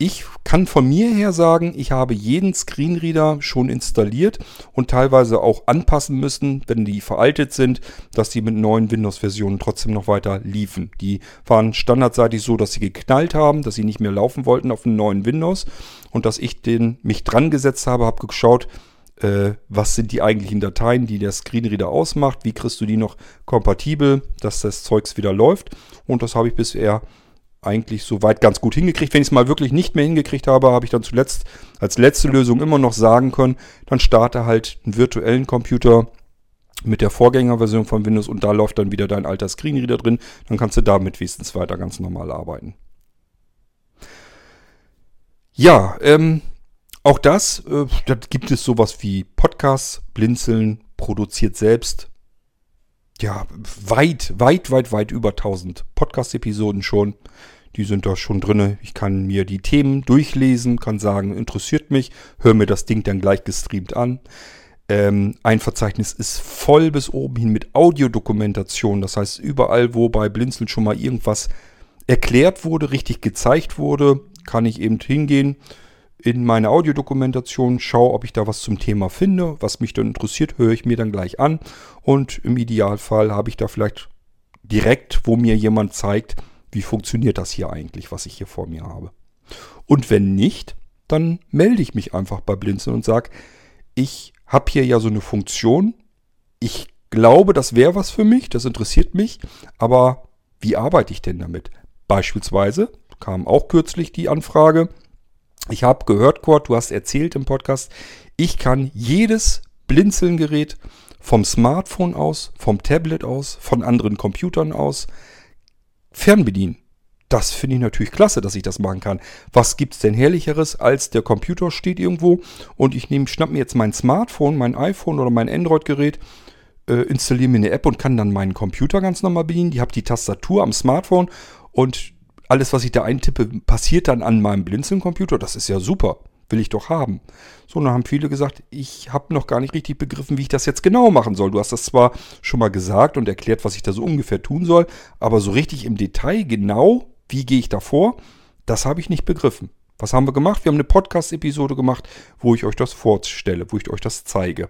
[SPEAKER 1] Ich kann von mir her sagen, ich habe jeden Screenreader schon installiert und teilweise auch anpassen müssen, wenn die veraltet sind, dass die mit neuen Windows-Versionen trotzdem noch weiter liefen. Die waren standardseitig so, dass sie geknallt haben, dass sie nicht mehr laufen wollten auf einem neuen Windows und dass ich den mich dran gesetzt habe, habe geschaut, äh, was sind die eigentlichen Dateien, die der Screenreader ausmacht, wie kriegst du die noch kompatibel, dass das Zeugs wieder läuft und das habe ich bisher eigentlich soweit ganz gut hingekriegt. Wenn ich es mal wirklich nicht mehr hingekriegt habe, habe ich dann zuletzt als letzte Lösung immer noch sagen können, dann starte halt einen virtuellen Computer mit der Vorgängerversion von Windows und da läuft dann wieder dein alter Screenreader drin. Dann kannst du damit wenigstens weiter ganz normal arbeiten. Ja, ähm, auch das, äh, da gibt es sowas wie Podcasts, Blinzeln, produziert selbst. Ja, weit, weit, weit, weit über 1000 Podcast-Episoden schon. Die sind da schon drin. Ich kann mir die Themen durchlesen, kann sagen, interessiert mich, höre mir das Ding dann gleich gestreamt an. Ähm, ein Verzeichnis ist voll bis oben hin mit Audiodokumentation. Das heißt, überall, wo bei Blinzeln schon mal irgendwas erklärt wurde, richtig gezeigt wurde, kann ich eben hingehen in meine Audiodokumentation, schaue, ob ich da was zum Thema finde. Was mich dann interessiert, höre ich mir dann gleich an. Und im Idealfall habe ich da vielleicht direkt, wo mir jemand zeigt, wie funktioniert das hier eigentlich, was ich hier vor mir habe. Und wenn nicht, dann melde ich mich einfach bei Blinzeln und sage, ich habe hier ja so eine Funktion. Ich glaube, das wäre was für mich, das interessiert mich, aber wie arbeite ich denn damit? Beispielsweise kam auch kürzlich die Anfrage. Ich habe gehört, Kurt, du hast erzählt im Podcast, ich kann jedes Blinzeln-Gerät vom Smartphone aus, vom Tablet aus, von anderen Computern aus fernbedienen. Das finde ich natürlich klasse, dass ich das machen kann. Was gibt es denn herrlicheres, als der Computer steht irgendwo und ich nehme, schnapp mir jetzt mein Smartphone, mein iPhone oder mein Android-Gerät, äh, installiere mir eine App und kann dann meinen Computer ganz normal bedienen. Ich habe die Tastatur am Smartphone und alles, was ich da eintippe, passiert dann an meinem Blinzeln-Computer. Das ist ja super. Will ich doch haben. So, dann haben viele gesagt, ich habe noch gar nicht richtig begriffen, wie ich das jetzt genau machen soll. Du hast das zwar schon mal gesagt und erklärt, was ich da so ungefähr tun soll, aber so richtig im Detail genau, wie gehe ich da vor, das habe ich nicht begriffen. Was haben wir gemacht? Wir haben eine Podcast-Episode gemacht, wo ich euch das vorstelle, wo ich euch das zeige.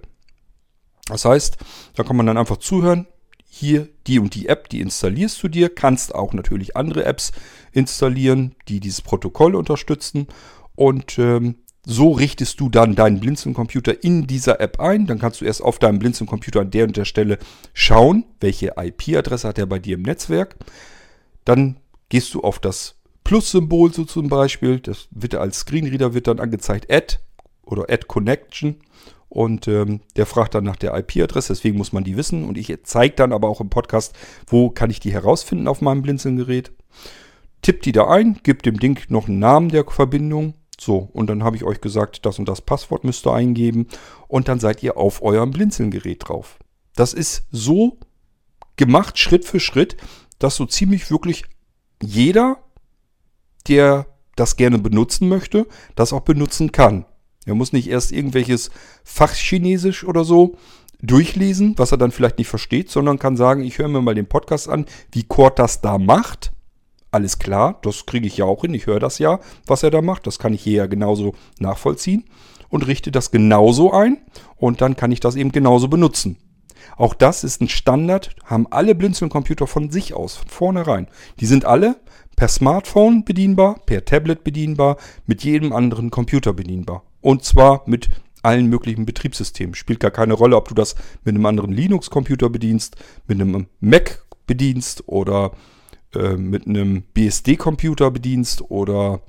[SPEAKER 1] Das heißt, da kann man dann einfach zuhören, hier die und die App, die installierst du dir, kannst auch natürlich andere Apps installieren, die dieses Protokoll unterstützen und ähm, so richtest du dann deinen Blinzeln-Computer in dieser App ein. Dann kannst du erst auf deinem Blinzeln-Computer an der und der Stelle schauen, welche IP-Adresse hat er bei dir im Netzwerk. Dann gehst du auf das Plus-Symbol so zum Beispiel. Das wird als Screenreader wird dann angezeigt Add oder Add Connection. Und ähm, der fragt dann nach der IP-Adresse, deswegen muss man die wissen. Und ich zeige dann aber auch im Podcast, wo kann ich die herausfinden auf meinem Blinzeln-Gerät. Tipp die da ein, gib dem Ding noch einen Namen der Verbindung. So, und dann habe ich euch gesagt, das und das Passwort müsst ihr eingeben. Und dann seid ihr auf eurem Blinzeln-Gerät drauf. Das ist so gemacht, Schritt für Schritt, dass so ziemlich wirklich jeder, der das gerne benutzen möchte, das auch benutzen kann. Er muss nicht erst irgendwelches Fachchinesisch oder so durchlesen, was er dann vielleicht nicht versteht, sondern kann sagen, ich höre mir mal den Podcast an, wie Kurt das da macht. Alles klar, das kriege ich ja auch hin, ich höre das ja, was er da macht, das kann ich hier ja genauso nachvollziehen und richte das genauso ein und dann kann ich das eben genauso benutzen. Auch das ist ein Standard, haben alle Blinzeln-Computer von sich aus, von vornherein. Die sind alle per Smartphone bedienbar, per Tablet bedienbar, mit jedem anderen Computer bedienbar. Und zwar mit allen möglichen Betriebssystemen. Spielt gar keine Rolle, ob du das mit einem anderen Linux-Computer bedienst, mit einem Mac bedienst oder äh, mit einem BSD-Computer bedienst oder...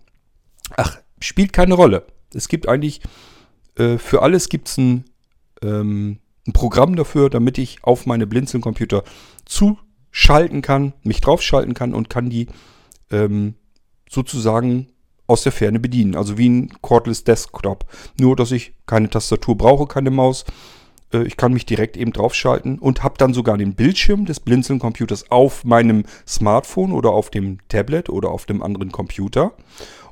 [SPEAKER 1] Ach, spielt keine Rolle. Es gibt eigentlich, äh, für alles gibt es ein, ähm, ein Programm dafür, damit ich auf meine Blinzeln-Computer zuschalten kann, mich draufschalten kann und kann die ähm, sozusagen aus der Ferne bedienen. Also wie ein Cordless Desktop. Nur, dass ich keine Tastatur brauche, keine Maus. Äh, ich kann mich direkt eben draufschalten und habe dann sogar den Bildschirm des Blinzeln-Computers auf meinem Smartphone oder auf dem Tablet oder auf dem anderen Computer.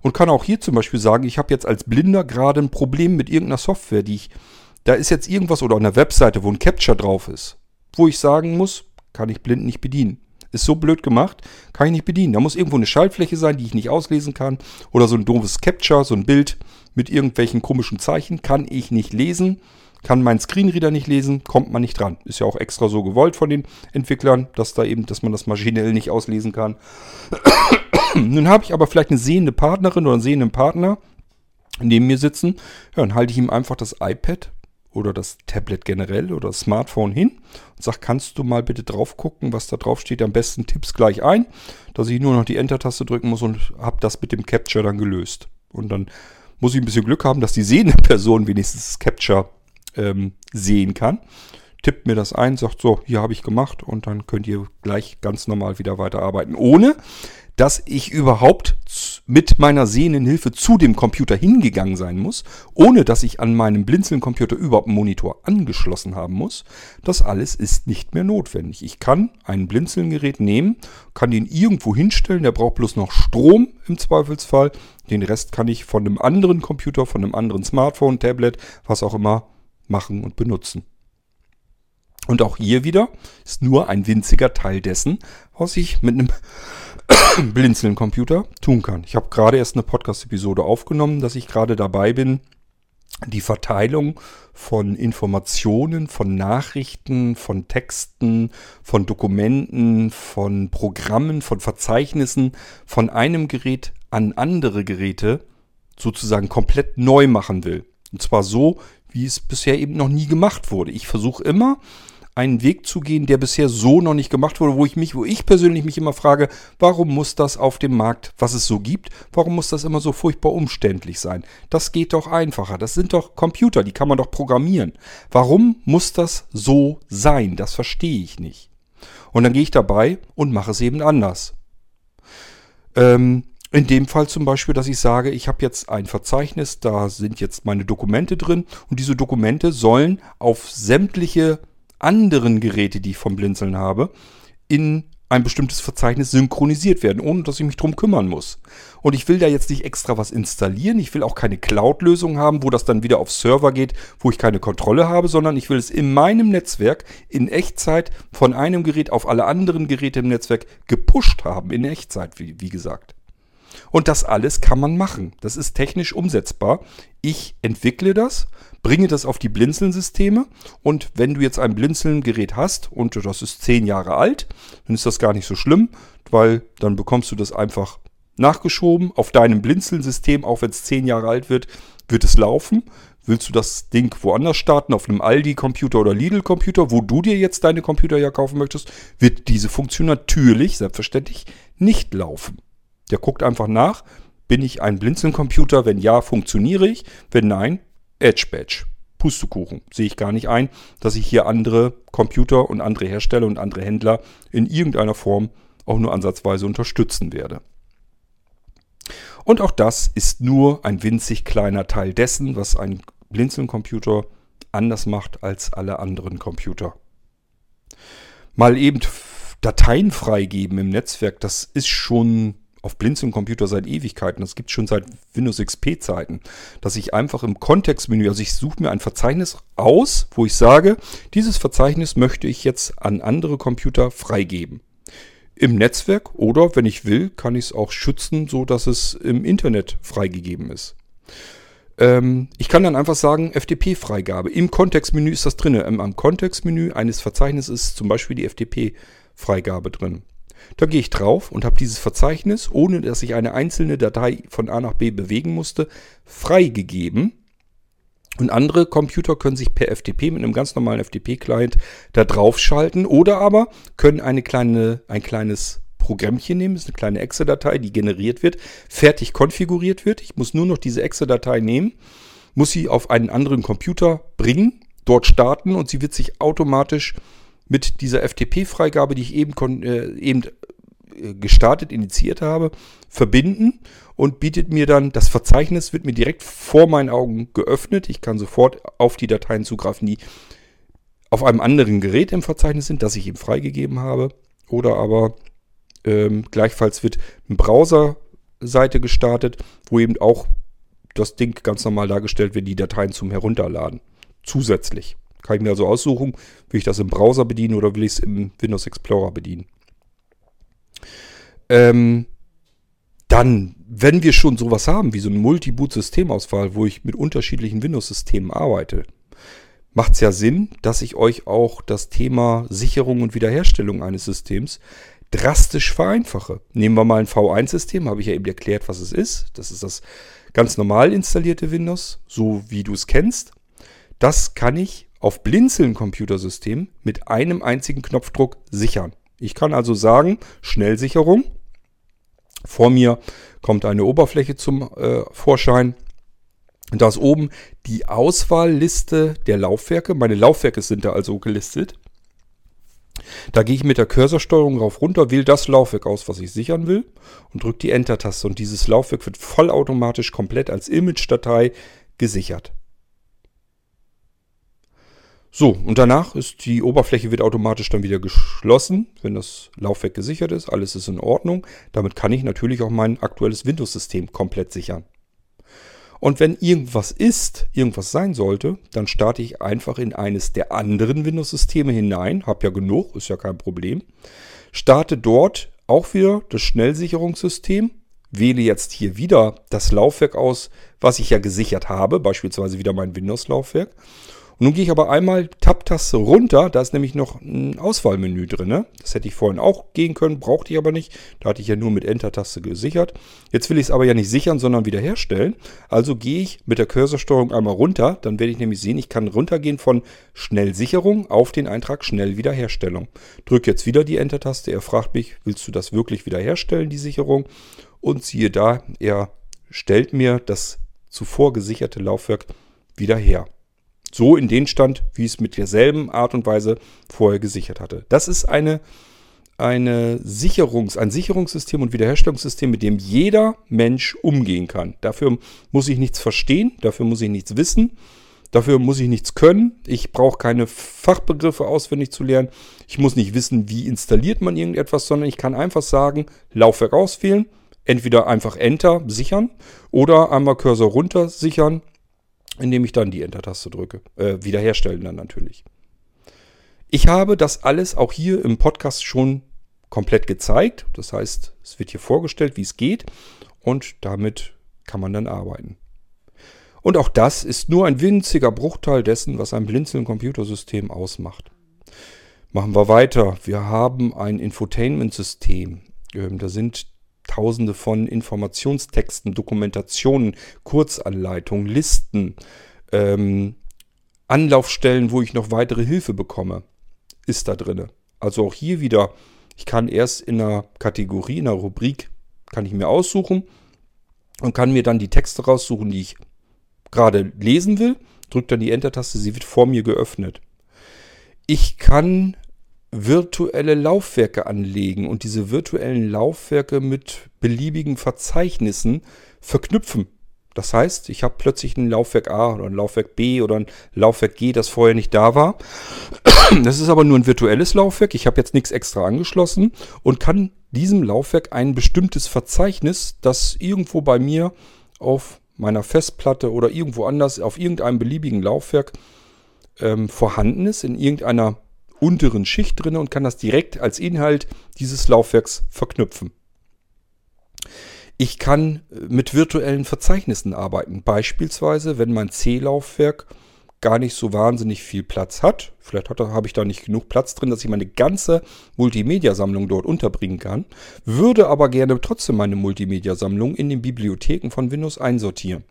[SPEAKER 1] Und kann auch hier zum Beispiel sagen, ich habe jetzt als Blinder gerade ein Problem mit irgendeiner Software, die ich. Da ist jetzt irgendwas oder eine Webseite, wo ein Capture drauf ist, wo ich sagen muss, kann ich blind nicht bedienen. Ist so blöd gemacht, kann ich nicht bedienen. Da muss irgendwo eine Schaltfläche sein, die ich nicht auslesen kann. Oder so ein doofes Capture, so ein Bild mit irgendwelchen komischen Zeichen, kann ich nicht lesen. Kann mein Screenreader nicht lesen, kommt man nicht dran. Ist ja auch extra so gewollt von den Entwicklern, dass da eben, dass man das maschinell nicht auslesen kann. Nun habe ich aber vielleicht eine sehende Partnerin oder einen sehenden Partner neben mir sitzen. Ja, dann halte ich ihm einfach das iPad oder das Tablet generell oder das Smartphone hin und sage, kannst du mal bitte drauf gucken, was da drauf steht. Am besten tippst gleich ein, dass ich nur noch die Enter-Taste drücken muss und habe das mit dem Capture dann gelöst. Und dann muss ich ein bisschen Glück haben, dass die sehende Person wenigstens das Capture ähm, sehen kann. Tippt mir das ein, sagt so, hier habe ich gemacht und dann könnt ihr gleich ganz normal wieder weiterarbeiten. Ohne, dass ich überhaupt mit meiner sehenden Hilfe zu dem Computer hingegangen sein muss, ohne dass ich an meinem Blinzeln-Computer überhaupt einen Monitor angeschlossen haben muss. Das alles ist nicht mehr notwendig. Ich kann ein Blinzeln-Gerät nehmen, kann den irgendwo hinstellen, der braucht bloß noch Strom im Zweifelsfall. Den Rest kann ich von einem anderen Computer, von einem anderen Smartphone, Tablet, was auch immer machen und benutzen. Und auch hier wieder ist nur ein winziger Teil dessen, was ich mit einem blinzelnden Computer tun kann. Ich habe gerade erst eine Podcast-Episode aufgenommen, dass ich gerade dabei bin, die Verteilung von Informationen, von Nachrichten, von Texten, von Dokumenten, von Programmen, von Verzeichnissen von einem Gerät an andere Geräte sozusagen komplett neu machen will. Und zwar so, wie es bisher eben noch nie gemacht wurde. Ich versuche immer, einen Weg zu gehen, der bisher so noch nicht gemacht wurde, wo ich mich, wo ich persönlich mich immer frage, warum muss das auf dem Markt, was es so gibt, warum muss das immer so furchtbar umständlich sein? Das geht doch einfacher. Das sind doch Computer, die kann man doch programmieren. Warum muss das so sein? Das verstehe ich nicht. Und dann gehe ich dabei und mache es eben anders. Ähm, in dem Fall zum Beispiel, dass ich sage, ich habe jetzt ein Verzeichnis, da sind jetzt meine Dokumente drin und diese Dokumente sollen auf sämtliche anderen Geräte, die ich vom Blinzeln habe, in ein bestimmtes Verzeichnis synchronisiert werden, ohne dass ich mich drum kümmern muss. Und ich will da jetzt nicht extra was installieren. Ich will auch keine Cloud-Lösung haben, wo das dann wieder auf Server geht, wo ich keine Kontrolle habe, sondern ich will es in meinem Netzwerk in Echtzeit von einem Gerät auf alle anderen Geräte im Netzwerk gepusht haben. In Echtzeit, wie, wie gesagt. Und das alles kann man machen. Das ist technisch umsetzbar. Ich entwickle das, bringe das auf die Blinzeln-Systeme und wenn du jetzt ein Blinzeln-Gerät hast und das ist zehn Jahre alt, dann ist das gar nicht so schlimm, weil dann bekommst du das einfach nachgeschoben auf deinem Blinzeln-System, auch wenn es zehn Jahre alt wird, wird es laufen. Willst du das Ding woanders starten, auf einem Aldi-Computer oder Lidl-Computer, wo du dir jetzt deine Computer ja kaufen möchtest, wird diese Funktion natürlich, selbstverständlich, nicht laufen. Der guckt einfach nach, bin ich ein Blinzeln-Computer? Wenn ja, funktioniere ich. Wenn nein, Edge Badge. Pustekuchen. Sehe ich gar nicht ein, dass ich hier andere Computer und andere Hersteller und andere Händler in irgendeiner Form auch nur ansatzweise unterstützen werde. Und auch das ist nur ein winzig kleiner Teil dessen, was ein Blinzeln-Computer anders macht als alle anderen Computer. Mal eben Dateien freigeben im Netzwerk, das ist schon auf Blinzeln-Computer seit Ewigkeiten. Das gibt es schon seit Windows XP-Zeiten. Dass ich einfach im Kontextmenü, also ich suche mir ein Verzeichnis aus, wo ich sage, dieses Verzeichnis möchte ich jetzt an andere Computer freigeben. Im Netzwerk oder, wenn ich will, kann ich es auch schützen, so dass es im Internet freigegeben ist. Ähm, ich kann dann einfach sagen, FTP-Freigabe. Im Kontextmenü ist das drin. Am Kontextmenü eines Verzeichnisses ist zum Beispiel die FTP-Freigabe drin. Da gehe ich drauf und habe dieses Verzeichnis, ohne dass ich eine einzelne Datei von A nach B bewegen musste, freigegeben. Und andere Computer können sich per FTP mit einem ganz normalen FTP-Client da draufschalten oder aber können eine kleine, ein kleines Programmchen nehmen, das ist eine kleine Exe-Datei, die generiert wird, fertig konfiguriert wird. Ich muss nur noch diese Exe-Datei nehmen, muss sie auf einen anderen Computer bringen, dort starten und sie wird sich automatisch mit dieser FTP-Freigabe, die ich eben, äh, eben äh, gestartet, initiiert habe, verbinden und bietet mir dann, das Verzeichnis wird mir direkt vor meinen Augen geöffnet. Ich kann sofort auf die Dateien zugreifen, die auf einem anderen Gerät im Verzeichnis sind, das ich ihm freigegeben habe. Oder aber ähm, gleichfalls wird eine Browserseite gestartet, wo eben auch das Ding ganz normal dargestellt wird, die Dateien zum Herunterladen. Zusätzlich. Kann ich mir also aussuchen, will ich das im Browser bedienen oder will ich es im Windows Explorer bedienen. Ähm, dann, wenn wir schon sowas haben, wie so ein Multi-Boot-Systemauswahl, wo ich mit unterschiedlichen Windows-Systemen arbeite, macht es ja Sinn, dass ich euch auch das Thema Sicherung und Wiederherstellung eines Systems drastisch vereinfache. Nehmen wir mal ein V1-System, habe ich ja eben erklärt, was es ist. Das ist das ganz normal installierte Windows, so wie du es kennst. Das kann ich auf Blinzeln-Computersystem mit einem einzigen Knopfdruck sichern. Ich kann also sagen, Schnellsicherung. Vor mir kommt eine Oberfläche zum äh, Vorschein. Da ist oben die Auswahlliste der Laufwerke. Meine Laufwerke sind da also gelistet. Da gehe ich mit der Cursorsteuerung rauf runter, wähle das Laufwerk aus, was ich sichern will und drücke die Enter-Taste. Und dieses Laufwerk wird vollautomatisch komplett als Image-Datei gesichert. So, und danach ist die Oberfläche wird automatisch dann wieder geschlossen, wenn das Laufwerk gesichert ist. Alles ist in Ordnung. Damit kann ich natürlich auch mein aktuelles Windows-System komplett sichern. Und wenn irgendwas ist, irgendwas sein sollte, dann starte ich einfach in eines der anderen Windows-Systeme hinein. Hab ja genug, ist ja kein Problem. Starte dort auch wieder das Schnellsicherungssystem. Wähle jetzt hier wieder das Laufwerk aus, was ich ja gesichert habe, beispielsweise wieder mein Windows-Laufwerk. Und nun gehe ich aber einmal Tab-Taste runter, da ist nämlich noch ein Auswahlmenü drin. Ne? Das hätte ich vorhin auch gehen können, brauchte ich aber nicht. Da hatte ich ja nur mit Enter-Taste gesichert. Jetzt will ich es aber ja nicht sichern, sondern wiederherstellen. Also gehe ich mit der Cursorsteuerung einmal runter. Dann werde ich nämlich sehen, ich kann runtergehen von Schnellsicherung auf den Eintrag Schnellwiederherstellung. Drücke jetzt wieder die Enter-Taste. Er fragt mich, willst du das wirklich wiederherstellen, die Sicherung? Und siehe da, er stellt mir das zuvor gesicherte Laufwerk wieder her. So in den Stand, wie es mit derselben Art und Weise vorher gesichert hatte. Das ist eine, eine Sicherungs-, ein Sicherungssystem und Wiederherstellungssystem, mit dem jeder Mensch umgehen kann. Dafür muss ich nichts verstehen, dafür muss ich nichts wissen, dafür muss ich nichts können. Ich brauche keine Fachbegriffe auswendig zu lernen. Ich muss nicht wissen, wie installiert man irgendetwas, sondern ich kann einfach sagen, Laufwerk auswählen, entweder einfach Enter sichern oder einmal Cursor runter sichern indem ich dann die Enter-Taste drücke. Äh, wiederherstellen dann natürlich. Ich habe das alles auch hier im Podcast schon komplett gezeigt. Das heißt, es wird hier vorgestellt, wie es geht und damit kann man dann arbeiten. Und auch das ist nur ein winziger Bruchteil dessen, was ein Blinzeln-Computersystem ausmacht. Machen wir weiter. Wir haben ein Infotainment-System. Ähm, da sind tausende von Informationstexten, Dokumentationen, Kurzanleitungen, Listen, ähm, Anlaufstellen, wo ich noch weitere Hilfe bekomme, ist da drin. Also auch hier wieder, ich kann erst in einer Kategorie, in einer Rubrik, kann ich mir aussuchen und kann mir dann die Texte raussuchen, die ich gerade lesen will. Drücke dann die Enter-Taste, sie wird vor mir geöffnet. Ich kann virtuelle Laufwerke anlegen und diese virtuellen Laufwerke mit beliebigen Verzeichnissen verknüpfen. Das heißt, ich habe plötzlich ein Laufwerk A oder ein Laufwerk B oder ein Laufwerk G, das vorher nicht da war. Das ist aber nur ein virtuelles Laufwerk. Ich habe jetzt nichts extra angeschlossen und kann diesem Laufwerk ein bestimmtes Verzeichnis, das irgendwo bei mir auf meiner Festplatte oder irgendwo anders auf irgendeinem beliebigen Laufwerk ähm, vorhanden ist, in irgendeiner unteren Schicht drin und kann das direkt als Inhalt dieses Laufwerks verknüpfen. Ich kann äh, mit virtuellen Verzeichnissen arbeiten. Beispielsweise, wenn mein C-Laufwerk gar nicht so wahnsinnig viel Platz hat. Vielleicht habe ich da nicht genug Platz drin, dass ich meine ganze Multimedia-Sammlung dort unterbringen kann. Würde aber gerne trotzdem meine Multimedia-Sammlung in den Bibliotheken von Windows einsortieren.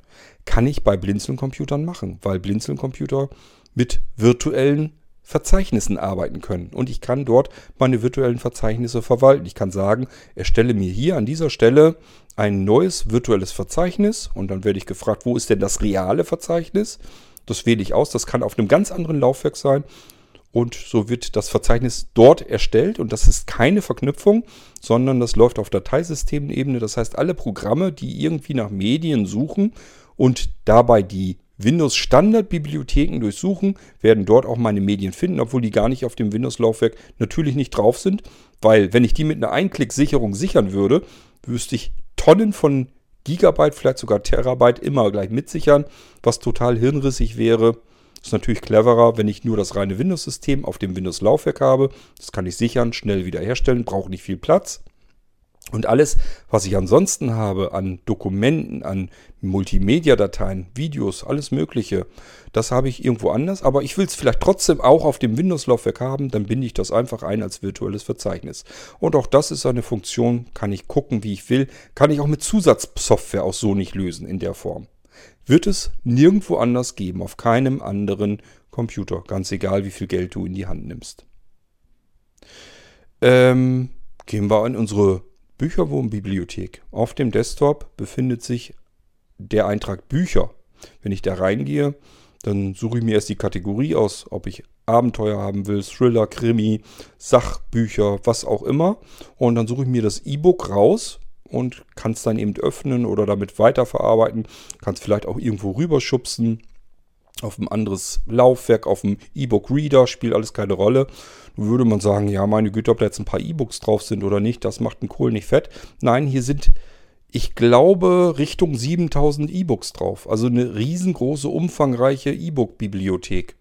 [SPEAKER 1] Kann ich bei Blinzeln-Computern machen, weil Blinzeln-Computer mit virtuellen Verzeichnissen arbeiten können. Und ich kann dort meine virtuellen Verzeichnisse verwalten. Ich kann sagen, erstelle mir hier an dieser Stelle ein neues virtuelles Verzeichnis und dann werde ich gefragt, wo ist denn das reale Verzeichnis? Das wähle ich aus. Das kann auf einem ganz anderen Laufwerk sein. Und so wird das Verzeichnis dort erstellt und das ist keine Verknüpfung, sondern das läuft auf Dateisystemenebene. Das heißt, alle Programme, die irgendwie nach Medien suchen und dabei die Windows-Standard-Bibliotheken durchsuchen, werden dort auch meine Medien finden, obwohl die gar nicht auf dem Windows-Laufwerk natürlich nicht drauf sind, weil wenn ich die mit einer Einklick-Sicherung sichern würde, wüsste ich Tonnen von Gigabyte, vielleicht sogar Terabyte immer gleich mitsichern, was total hirnrissig wäre. Ist natürlich cleverer, wenn ich nur das reine Windows-System auf dem Windows-Laufwerk habe. Das kann ich sichern, schnell wiederherstellen, braucht nicht viel Platz. Und alles, was ich ansonsten habe an Dokumenten, an Multimedia-Dateien, Videos, alles Mögliche, das habe ich irgendwo anders. Aber ich will es vielleicht trotzdem auch auf dem Windows-Laufwerk haben, dann binde ich das einfach ein als virtuelles Verzeichnis. Und auch das ist eine Funktion, kann ich gucken, wie ich will, kann ich auch mit Zusatzsoftware auch so nicht lösen in der Form. Wird es nirgendwo anders geben, auf keinem anderen Computer, ganz egal, wie viel Geld du in die Hand nimmst. Ähm, gehen wir in unsere Bücherwurmbibliothek. Auf dem Desktop befindet sich der Eintrag Bücher. Wenn ich da reingehe, dann suche ich mir erst die Kategorie aus, ob ich Abenteuer haben will, Thriller, Krimi, Sachbücher, was auch immer. Und dann suche ich mir das E-Book raus und kann es dann eben öffnen oder damit weiterverarbeiten. Kann es vielleicht auch irgendwo rüberschubsen auf ein anderes Laufwerk, auf dem E-Book-Reader, spielt alles keine Rolle. Nun würde man sagen, ja, meine Güte, ob da jetzt ein paar E-Books drauf sind oder nicht, das macht einen Kohl nicht fett. Nein, hier sind, ich glaube, Richtung 7000 E-Books drauf. Also eine riesengroße, umfangreiche E-Book-Bibliothek.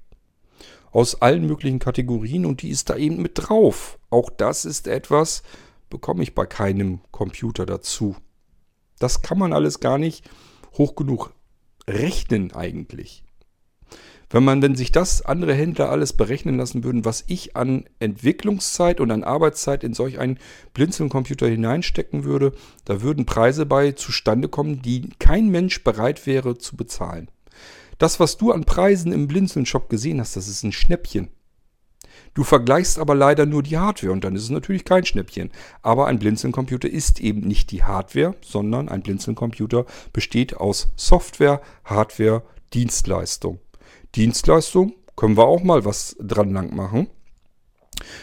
[SPEAKER 1] Aus allen möglichen Kategorien und die ist da eben mit drauf. Auch das ist etwas, bekomme ich bei keinem Computer dazu. Das kann man alles gar nicht hoch genug rechnen eigentlich. Wenn man denn sich das andere Händler alles berechnen lassen würden, was ich an Entwicklungszeit und an Arbeitszeit in solch einen Blinzeln-Computer hineinstecken würde, da würden Preise bei zustande kommen, die kein Mensch bereit wäre zu bezahlen. Das, was du an Preisen im Blinzeln-Shop gesehen hast, das ist ein Schnäppchen. Du vergleichst aber leider nur die Hardware und dann ist es natürlich kein Schnäppchen. Aber ein Blinzeln-Computer ist eben nicht die Hardware, sondern ein Blinzeln-Computer besteht aus Software, Hardware, Dienstleistung. Dienstleistung, können wir auch mal was dran lang machen.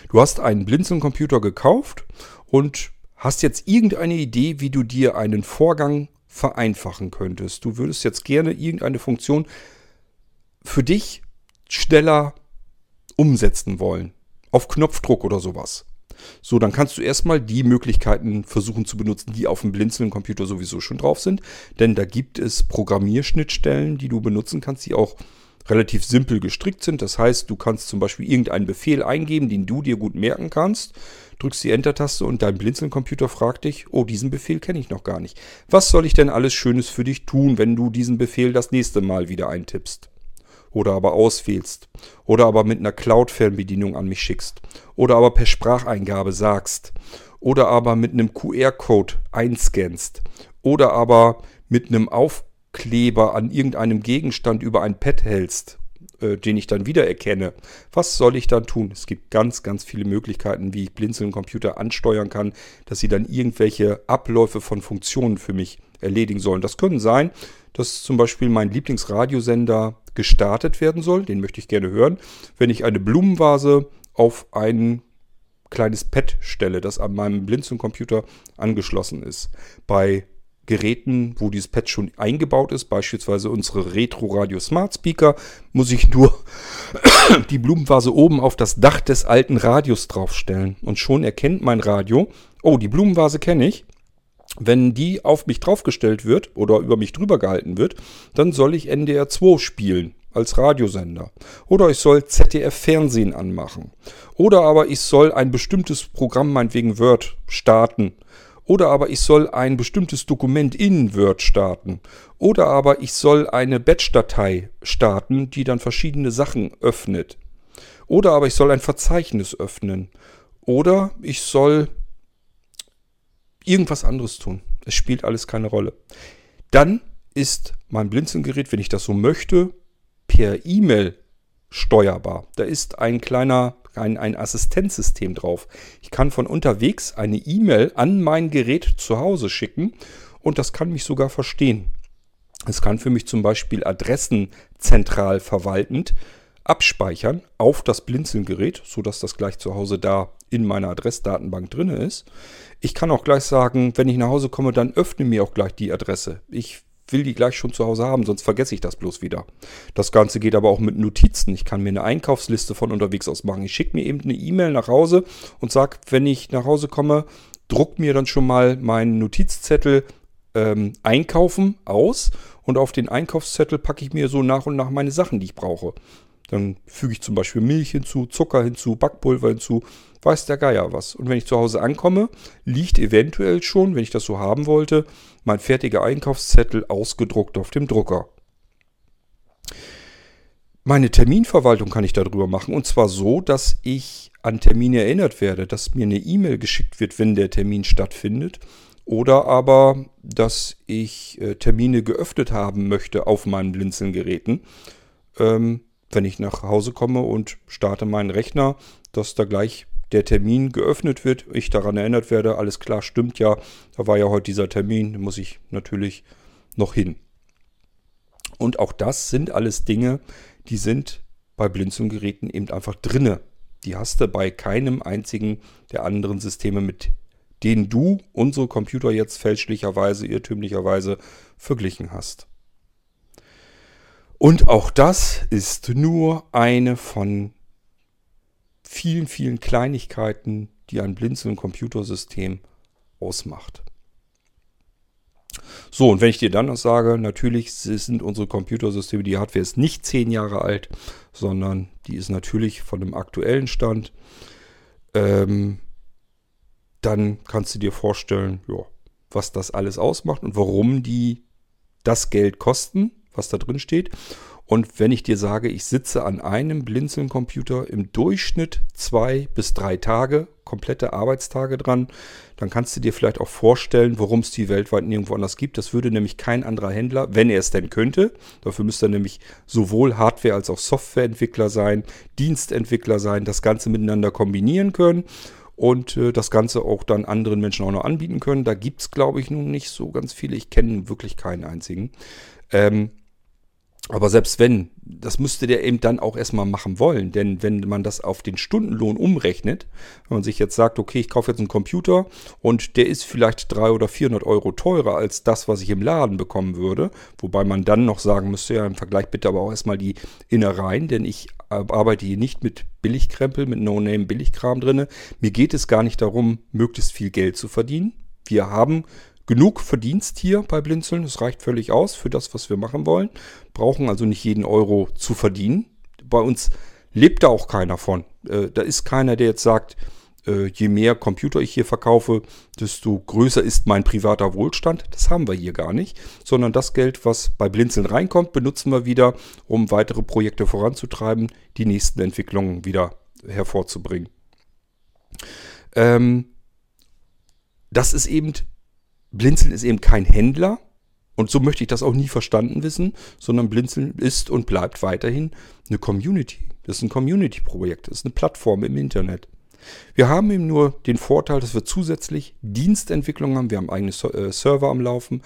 [SPEAKER 1] Du hast einen Blinzeln-Computer gekauft und hast jetzt irgendeine Idee, wie du dir einen Vorgang vereinfachen könntest. Du würdest jetzt gerne irgendeine Funktion für dich schneller umsetzen wollen. Auf Knopfdruck oder sowas. So, dann kannst du erstmal die Möglichkeiten versuchen zu benutzen, die auf dem Blinzeln-Computer sowieso schon drauf sind. Denn da gibt es Programmierschnittstellen, die du benutzen kannst, die auch relativ simpel gestrickt sind. Das heißt, du kannst zum Beispiel irgendeinen Befehl eingeben, den du dir gut merken kannst, drückst die Enter-Taste und dein Blinzeln-Computer fragt dich, oh, diesen Befehl kenne ich noch gar nicht. Was soll ich denn alles Schönes für dich tun, wenn du diesen Befehl das nächste Mal wieder eintippst? Oder aber auswählst. Oder aber mit einer Cloud-Fernbedienung an mich schickst. Oder aber per Spracheingabe sagst. Oder aber mit einem QR-Code einscannst. Oder aber mit einem Auf Kleber an irgendeinem Gegenstand über ein Pad hältst, äh, den ich dann wiedererkenne, was soll ich dann tun? Es gibt ganz, ganz viele Möglichkeiten, wie ich blinzeln Computer ansteuern kann, dass sie dann irgendwelche Abläufe von Funktionen für mich erledigen sollen. Das können sein, dass zum Beispiel mein Lieblingsradiosender gestartet werden soll. Den möchte ich gerne hören. Wenn ich eine Blumenvase auf ein kleines Pad stelle, das an meinem Blinzeln-Computer angeschlossen ist. Bei Geräten, wo dieses Pad schon eingebaut ist, beispielsweise unsere Retro Radio Smart Speaker, muss ich nur die Blumenvase oben auf das Dach des alten Radios draufstellen. Und schon erkennt mein Radio, oh, die Blumenvase kenne ich. Wenn die auf mich draufgestellt wird oder über mich drüber gehalten wird, dann soll ich NDR 2 spielen als Radiosender. Oder ich soll ZDF Fernsehen anmachen. Oder aber ich soll ein bestimmtes Programm, meinetwegen Word, starten oder aber ich soll ein bestimmtes Dokument in Word starten. Oder aber ich soll eine Batch-Datei starten, die dann verschiedene Sachen öffnet. Oder aber ich soll ein Verzeichnis öffnen. Oder ich soll irgendwas anderes tun. Es spielt alles keine Rolle. Dann ist mein Blinzelgerät, wenn ich das so möchte, per E-Mail steuerbar. Da ist ein kleiner ein, ein Assistenzsystem drauf. Ich kann von unterwegs eine E-Mail an mein Gerät zu Hause schicken und das kann mich sogar verstehen. Es kann für mich zum Beispiel Adressen zentral verwaltend abspeichern auf das Blinzelgerät, sodass das gleich zu Hause da in meiner Adressdatenbank drin ist. Ich kann auch gleich sagen, wenn ich nach Hause komme, dann öffne mir auch gleich die Adresse. Ich will die gleich schon zu Hause haben, sonst vergesse ich das bloß wieder. Das Ganze geht aber auch mit Notizen. Ich kann mir eine Einkaufsliste von unterwegs aus machen. Ich schicke mir eben eine E-Mail nach Hause und sage, wenn ich nach Hause komme, druck mir dann schon mal meinen Notizzettel ähm, Einkaufen aus und auf den Einkaufszettel packe ich mir so nach und nach meine Sachen, die ich brauche. Dann füge ich zum Beispiel Milch hinzu, Zucker hinzu, Backpulver hinzu. weiß der Geier was. Und wenn ich zu Hause ankomme, liegt eventuell schon, wenn ich das so haben wollte, mein fertiger Einkaufszettel ausgedruckt auf dem Drucker. Meine Terminverwaltung kann ich darüber machen. Und zwar so, dass ich an Termine erinnert werde, dass mir eine E-Mail geschickt wird, wenn der Termin stattfindet. Oder aber, dass ich äh, Termine geöffnet haben möchte auf meinen Blinzeln-Geräten. Ähm, wenn ich nach Hause komme und starte meinen Rechner, dass da gleich der Termin geöffnet wird, ich daran erinnert werde, alles klar, stimmt ja, da war ja heute dieser Termin, muss ich natürlich noch hin. Und auch das sind alles Dinge, die sind bei Blinzeln-Geräten eben einfach drinne. Die hast du bei keinem einzigen der anderen Systeme, mit denen du unsere Computer jetzt fälschlicherweise, irrtümlicherweise verglichen hast. Und auch das ist nur eine von vielen, vielen Kleinigkeiten, die ein Blinzeln-Computersystem ausmacht. So, und wenn ich dir dann noch sage, natürlich sind unsere Computersysteme, die Hardware ist nicht zehn Jahre alt, sondern die ist natürlich von dem aktuellen Stand, ähm, dann kannst du dir vorstellen, ja, was das alles ausmacht und warum die das Geld kosten was da drin steht. Und wenn ich dir sage, ich sitze an einem Blinzeln-Computer im Durchschnitt zwei bis drei Tage, komplette Arbeitstage dran, dann kannst du dir vielleicht auch vorstellen, warum es die weltweit nirgendwo anders gibt. Das würde nämlich kein anderer Händler, wenn er es denn könnte, dafür müsste er nämlich sowohl Hardware- als auch Softwareentwickler sein, Dienstentwickler sein, das Ganze miteinander kombinieren können und äh, das Ganze auch dann anderen Menschen auch noch anbieten können. Da gibt es, glaube ich, nun nicht so ganz viele. Ich kenne wirklich keinen einzigen. Ähm, aber selbst wenn, das müsste der eben dann auch erstmal machen wollen. Denn wenn man das auf den Stundenlohn umrechnet, wenn man sich jetzt sagt, okay, ich kaufe jetzt einen Computer und der ist vielleicht 300 oder 400 Euro teurer als das, was ich im Laden bekommen würde. Wobei man dann noch sagen müsste, ja, im Vergleich bitte aber auch erstmal die Innereien, denn ich arbeite hier nicht mit Billigkrempel, mit No-Name-Billigkram drinne. Mir geht es gar nicht darum, möglichst viel Geld zu verdienen. Wir haben genug Verdienst hier bei Blinzeln. Das reicht völlig aus für das, was wir machen wollen. Brauchen also nicht jeden Euro zu verdienen. Bei uns lebt da auch keiner von. Äh, da ist keiner, der jetzt sagt, äh, je mehr Computer ich hier verkaufe, desto größer ist mein privater Wohlstand. Das haben wir hier gar nicht, sondern das Geld, was bei Blinzeln reinkommt, benutzen wir wieder, um weitere Projekte voranzutreiben, die nächsten Entwicklungen wieder hervorzubringen. Ähm, das ist eben Blinzeln ist eben kein Händler und so möchte ich das auch nie verstanden wissen, sondern Blinzeln ist und bleibt weiterhin eine Community. Das ist ein Community-Projekt, das ist eine Plattform im Internet. Wir haben eben nur den Vorteil, dass wir zusätzlich Dienstentwicklung haben. Wir haben eigene äh, Server am Laufen.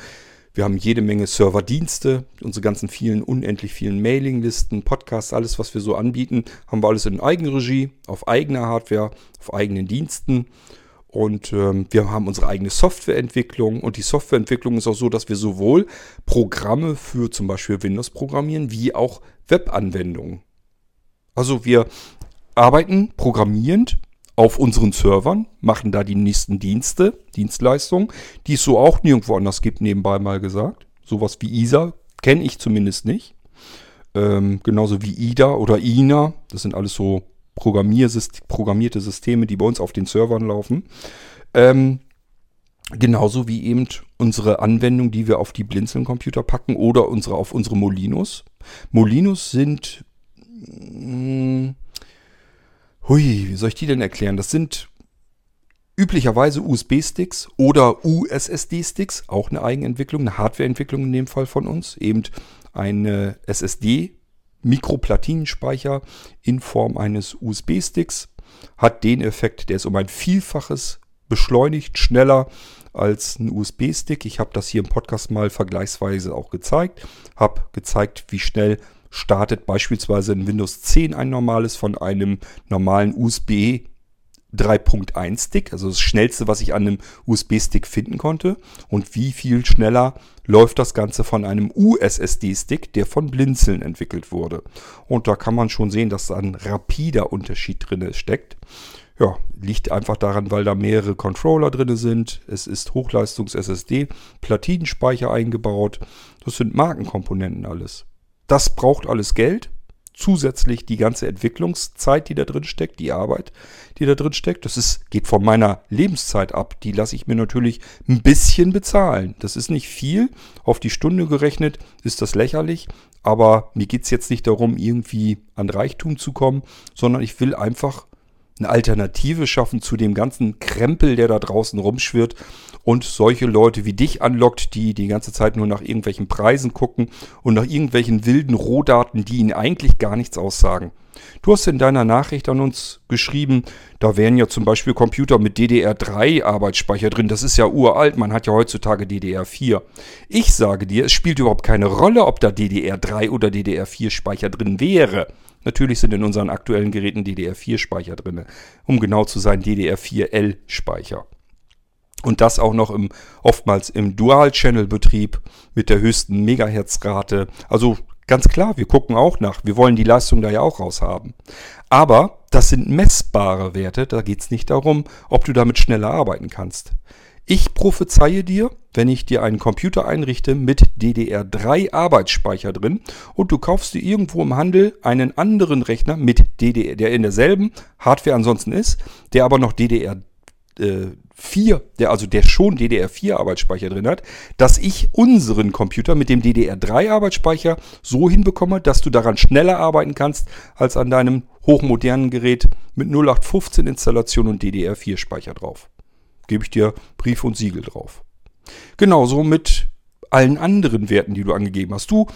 [SPEAKER 1] Wir haben jede Menge Serverdienste, unsere ganzen vielen, unendlich vielen Mailinglisten, Podcasts, alles, was wir so anbieten, haben wir alles in Eigenregie, auf eigener Hardware, auf eigenen Diensten. Und ähm, wir haben unsere eigene Softwareentwicklung. Und die Softwareentwicklung ist auch so, dass wir sowohl Programme für zum Beispiel Windows programmieren, wie auch Webanwendungen. Also wir arbeiten programmierend auf unseren Servern, machen da die nächsten Dienste, Dienstleistungen, die es so auch nirgendwo anders gibt, nebenbei mal gesagt. Sowas wie ISA kenne ich zumindest nicht. Ähm, genauso wie IDA oder INA. Das sind alles so programmierte Systeme, die bei uns auf den Servern laufen. Ähm, genauso wie eben unsere Anwendung, die wir auf die Blinzeln-Computer packen oder unsere auf unsere Molinos. Molinos sind... Mh, hm, hui, wie soll ich die denn erklären? Das sind üblicherweise USB-Sticks oder USSD-Sticks, auch eine Eigenentwicklung, eine Hardwareentwicklung in dem Fall von uns. Eben eine SSD Mikroplatinenspeicher in Form eines USB-Sticks. Hat den Effekt, der ist um ein Vielfaches beschleunigt, schneller als ein USB-Stick. Ich habe das hier im Podcast mal vergleichsweise auch gezeigt. Habe gezeigt, wie schnell startet beispielsweise in Windows 10 ein normales von einem normalen USB 3.1 Stick, also das schnellste, was ich an einem USB-Stick finden konnte. Und wie viel schneller läuft das Ganze von einem USSD-Stick, der von Blinzeln entwickelt wurde. Und da kann man schon sehen, dass da ein rapider Unterschied drin steckt. Ja, liegt einfach daran, weil da mehrere Controller drin sind. Es ist Hochleistungs-SSD, Platinenspeicher eingebaut. Das sind Markenkomponenten alles. Das braucht alles Geld. Zusätzlich die ganze Entwicklungszeit, die da drin steckt, die Arbeit, die da drin steckt. Das ist, geht von meiner Lebenszeit ab. Die lasse ich mir natürlich ein bisschen bezahlen. Das ist nicht viel. Auf die Stunde gerechnet ist das lächerlich. Aber mir geht es jetzt nicht darum, irgendwie an Reichtum zu kommen, sondern ich will einfach eine Alternative schaffen zu dem ganzen Krempel, der da draußen rumschwirrt und solche Leute wie dich anlockt, die die ganze Zeit nur nach irgendwelchen Preisen gucken und nach irgendwelchen wilden Rohdaten, die ihnen eigentlich gar nichts aussagen. Du hast in deiner Nachricht an uns geschrieben, da wären ja zum Beispiel Computer mit DDR3 Arbeitsspeicher drin. Das ist ja uralt, man hat ja heutzutage DDR4. Ich sage dir, es spielt überhaupt keine Rolle, ob da DDR3 oder DDR4 Speicher drin wäre. Natürlich sind in unseren aktuellen Geräten DDR4 Speicher drin. Um genau zu sein, DDR4L Speicher. Und das auch noch im, oftmals im Dual-Channel-Betrieb mit der höchsten Megahertz-Rate. Also ganz klar, wir gucken auch nach. Wir wollen die Leistung da ja auch raushaben. Aber das sind messbare Werte. Da geht es nicht darum, ob du damit schneller arbeiten kannst. Ich prophezeie dir, wenn ich dir einen Computer einrichte mit DDR3 Arbeitsspeicher drin und du kaufst dir irgendwo im Handel einen anderen Rechner mit DDR, der in derselben Hardware ansonsten ist, der aber noch DDR äh, 4, der also der schon DDR4 Arbeitsspeicher drin hat, dass ich unseren Computer mit dem DDR3 Arbeitsspeicher so hinbekomme, dass du daran schneller arbeiten kannst als an deinem hochmodernen Gerät mit 0815 Installation und DDR4 Speicher drauf. Gebe ich dir Brief und Siegel drauf. Genauso mit allen anderen Werten, die du angegeben hast. Du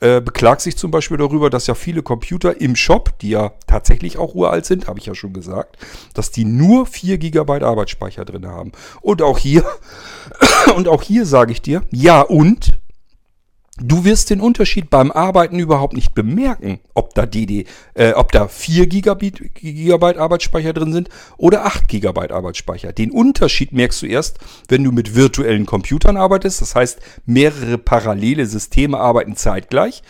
[SPEAKER 1] äh, beklagst dich zum Beispiel darüber, dass ja viele Computer im Shop, die ja tatsächlich auch uralt sind, habe ich ja schon gesagt, dass die nur 4 GB Arbeitsspeicher drin haben. Und auch hier, und auch hier sage ich dir, ja und, Du wirst den Unterschied beim Arbeiten überhaupt nicht bemerken, ob da, DD, äh, ob da 4 Gigabit, Gigabyte Arbeitsspeicher drin sind oder 8 Gigabyte Arbeitsspeicher. Den Unterschied merkst du erst, wenn du mit virtuellen Computern arbeitest. Das heißt, mehrere parallele Systeme arbeiten zeitgleich.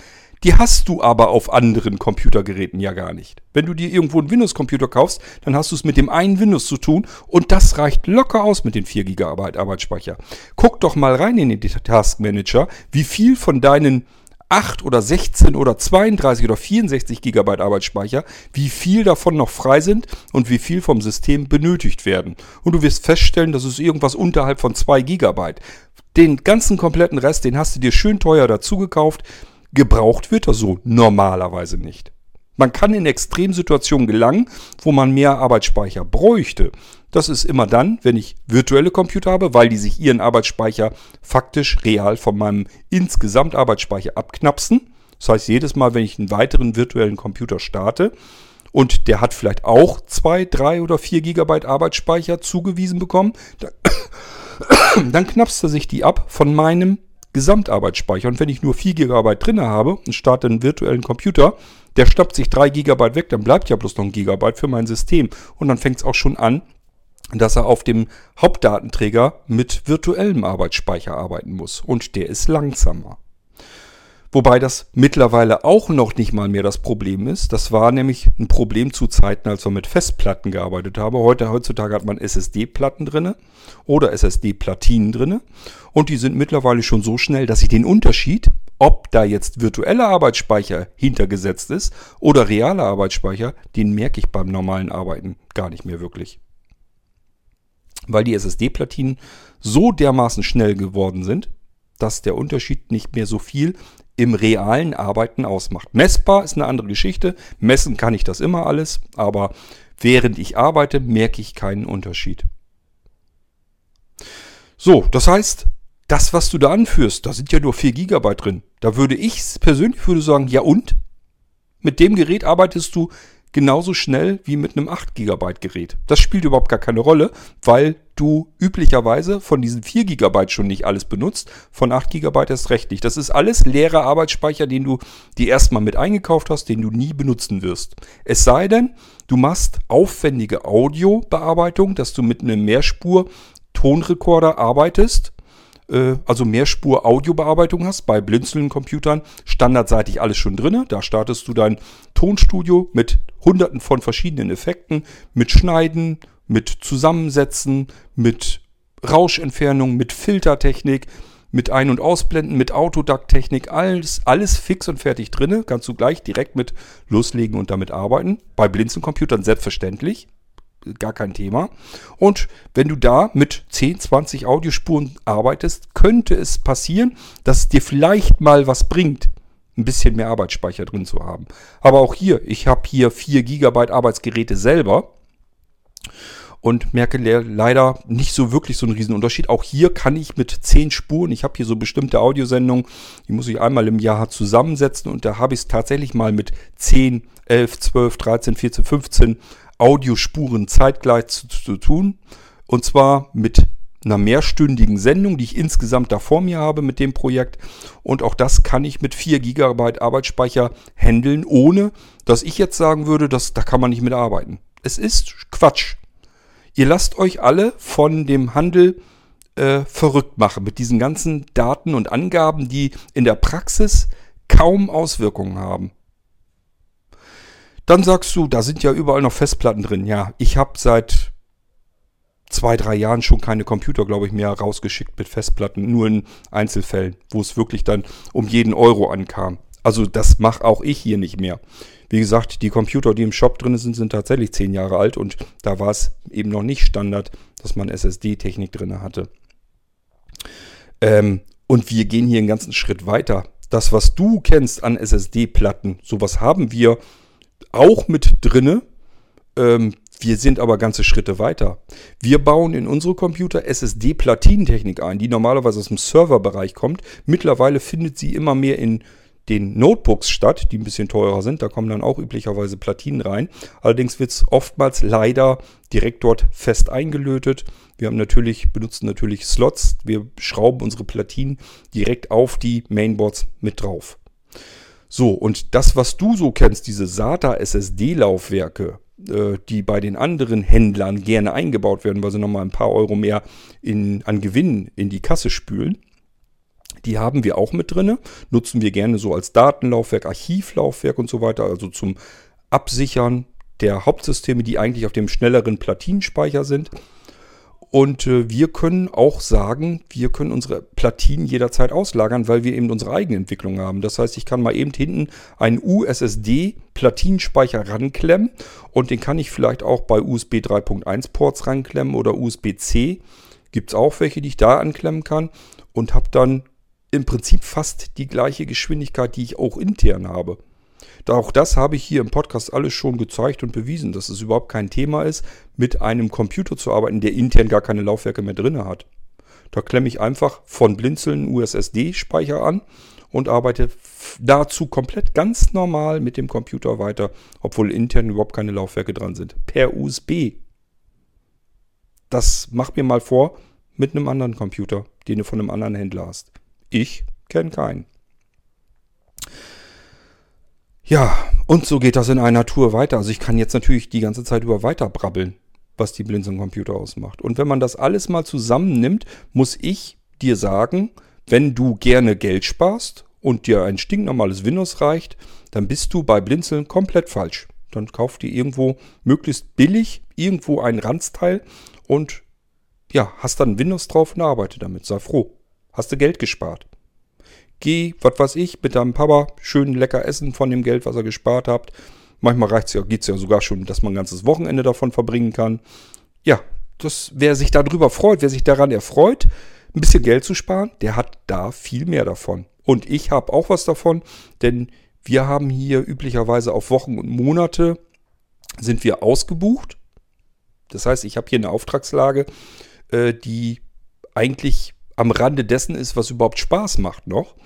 [SPEAKER 1] Die hast du aber auf anderen Computergeräten ja gar nicht. Wenn du dir irgendwo einen Windows-Computer kaufst, dann hast du es mit dem einen Windows zu tun und das reicht locker aus mit den 4 GB Arbeitsspeicher. Guck doch mal rein in den Task Manager, wie viel von deinen 8 oder 16 oder 32 oder 64 GB Arbeitsspeicher, wie viel davon noch frei sind und wie viel vom System benötigt werden. Und du wirst feststellen, dass es irgendwas unterhalb von 2 GB. Den ganzen kompletten Rest, den hast du dir schön teuer dazu gekauft. Gebraucht wird er so normalerweise nicht. Man kann in Extremsituationen gelangen, wo man mehr Arbeitsspeicher bräuchte. Das ist immer dann, wenn ich virtuelle Computer habe, weil die sich ihren Arbeitsspeicher faktisch real von meinem insgesamt Arbeitsspeicher abknapsen. Das heißt, jedes Mal, wenn ich einen weiteren virtuellen Computer starte und der hat vielleicht auch zwei, drei oder vier Gigabyte Arbeitsspeicher zugewiesen bekommen, dann, dann knapst er sich die ab von meinem Gesamtarbeitsspeicher. Und wenn ich nur 4 GB drin habe und starte einen virtuellen Computer, der stoppt sich 3 GB weg, dann bleibt ja bloß noch ein Gigabyte für mein System. Und dann fängt es auch schon an, dass er auf dem Hauptdatenträger mit virtuellem Arbeitsspeicher arbeiten muss. Und der ist langsamer. Wobei das mittlerweile auch noch nicht mal mehr das Problem ist. Das war nämlich ein Problem zu Zeiten, als wir mit Festplatten gearbeitet haben. Heute, heutzutage hat man SSD-Platten drinne oder SSD-Platinen drinne. Und die sind mittlerweile schon so schnell, dass ich den Unterschied, ob da jetzt virtueller Arbeitsspeicher hintergesetzt ist oder realer Arbeitsspeicher, den merke ich beim normalen Arbeiten gar nicht mehr wirklich. Weil die SSD-Platinen so dermaßen schnell geworden sind, dass der Unterschied nicht mehr so viel im realen Arbeiten ausmacht. Messbar ist eine andere Geschichte. Messen kann ich das immer alles, aber während ich arbeite, merke ich keinen Unterschied. So, das heißt, das, was du da anführst, da sind ja nur 4 GB drin. Da würde ich persönlich würde sagen, ja und? Mit dem Gerät arbeitest du genauso schnell wie mit einem 8 GB Gerät. Das spielt überhaupt gar keine Rolle, weil du üblicherweise von diesen 4 GB schon nicht alles benutzt, von 8 GB erst recht nicht. Das ist alles leerer Arbeitsspeicher, den du dir erstmal mit eingekauft hast, den du nie benutzen wirst. Es sei denn, du machst aufwendige Audiobearbeitung, dass du mit einem Mehrspur Tonrekorder arbeitest äh, also Mehrspur-Audiobearbeitung hast. Bei blinzelnden Computern standardseitig alles schon drin. Da startest du dein Tonstudio mit hunderten von verschiedenen Effekten, mit Schneiden, mit Zusammensetzen, mit Rauschentfernung, mit Filtertechnik, mit Ein- und Ausblenden, mit Autodac-Technik, alles, alles fix und fertig drinne. Kannst du gleich direkt mit loslegen und damit arbeiten. Bei Blinzeln-Computern selbstverständlich. Gar kein Thema. Und wenn du da mit 10, 20 Audiospuren arbeitest, könnte es passieren, dass es dir vielleicht mal was bringt, ein bisschen mehr Arbeitsspeicher drin zu haben. Aber auch hier, ich habe hier 4 GB Arbeitsgeräte selber und merke le leider nicht so wirklich so einen Riesenunterschied. Auch hier kann ich mit 10 Spuren, ich habe hier so bestimmte Audiosendungen, die muss ich einmal im Jahr zusammensetzen und da habe ich es tatsächlich mal mit 10, 11, 12, 13, 14, 15 Audiospuren zeitgleich zu, zu tun. Und zwar mit einer mehrstündigen Sendung, die ich insgesamt da vor mir habe mit dem Projekt. Und auch das kann ich mit 4 GB Arbeitsspeicher handeln, ohne dass ich jetzt sagen würde, dass, da kann man nicht mitarbeiten. Es ist Quatsch. Ihr lasst euch alle von dem Handel äh, verrückt machen mit diesen ganzen Daten und Angaben, die in der Praxis kaum Auswirkungen haben. Dann sagst du, da sind ja überall noch Festplatten drin. Ja, ich habe seit zwei, drei Jahren schon keine Computer, glaube ich, mehr rausgeschickt mit Festplatten, nur in Einzelfällen, wo es wirklich dann um jeden Euro ankam. Also das mache auch ich hier nicht mehr. Wie gesagt, die Computer, die im Shop drin sind, sind tatsächlich zehn Jahre alt und da war es eben noch nicht Standard, dass man SSD-Technik drin hatte. Ähm, und wir gehen hier einen ganzen Schritt weiter. Das, was du kennst an SSD-Platten, sowas haben wir auch mit drinne. Ähm, wir sind aber ganze Schritte weiter. Wir bauen in unsere Computer SSD-Platinentechnik ein, die normalerweise aus dem Serverbereich kommt. Mittlerweile findet sie immer mehr in den Notebooks statt, die ein bisschen teurer sind. Da kommen dann auch üblicherweise Platinen rein. Allerdings wird es oftmals leider direkt dort fest eingelötet. Wir haben natürlich, benutzen natürlich Slots. Wir schrauben unsere Platinen direkt auf die Mainboards mit drauf. So, und das, was du so kennst, diese SATA SSD-Laufwerke, äh, die bei den anderen Händlern gerne eingebaut werden, weil sie nochmal ein paar Euro mehr in, an Gewinn in die Kasse spülen, die haben wir auch mit drin. Nutzen wir gerne so als Datenlaufwerk, Archivlaufwerk und so weiter, also zum Absichern der Hauptsysteme, die eigentlich auf dem schnelleren Platinenspeicher sind. Und äh, wir können auch sagen, wir können unsere Platinen jederzeit auslagern, weil wir eben unsere eigene Entwicklung haben. Das heißt, ich kann mal eben hinten einen USSD-Platinenspeicher ranklemmen und den kann ich vielleicht auch bei USB 3.1 Ports ranklemmen oder USB-C. Gibt es auch welche, die ich da anklemmen kann und habe dann im Prinzip fast die gleiche Geschwindigkeit, die ich auch intern habe. Auch das habe ich hier im Podcast alles schon gezeigt und bewiesen, dass es überhaupt kein Thema ist, mit einem Computer zu arbeiten, der intern gar keine Laufwerke mehr drin hat. Da klemme ich einfach von Blinzeln USSD-Speicher an und arbeite dazu komplett ganz normal mit dem Computer weiter, obwohl intern überhaupt keine Laufwerke dran sind. Per USB. Das mach mir mal vor mit einem anderen Computer, den du von einem anderen Händler hast. Ich kenne keinen. Ja, und so geht das in einer Tour weiter. Also ich kann jetzt natürlich die ganze Zeit über weiter brabbeln, was die Blinzeln-Computer ausmacht. Und wenn man das alles mal zusammennimmt, muss ich dir sagen, wenn du gerne Geld sparst und dir ein stinknormales Windows reicht, dann bist du bei Blinzeln komplett falsch. Dann kauf dir irgendwo möglichst billig irgendwo ein Ranzteil und ja, hast dann Windows drauf und arbeite damit. Sei froh. Hast du Geld gespart. Geh, was weiß ich, mit deinem Papa schön lecker essen von dem Geld, was ihr gespart habt. Manchmal reicht's ja, geht's ja sogar schon, dass man ein ganzes Wochenende davon verbringen kann. Ja, das, wer sich darüber freut, wer sich daran erfreut, ein bisschen Geld zu sparen, der hat da viel mehr davon. Und ich habe auch was davon, denn wir haben hier üblicherweise auf Wochen und Monate sind wir ausgebucht. Das heißt, ich habe hier eine Auftragslage, äh, die eigentlich am Rande dessen ist, was überhaupt Spaß macht noch,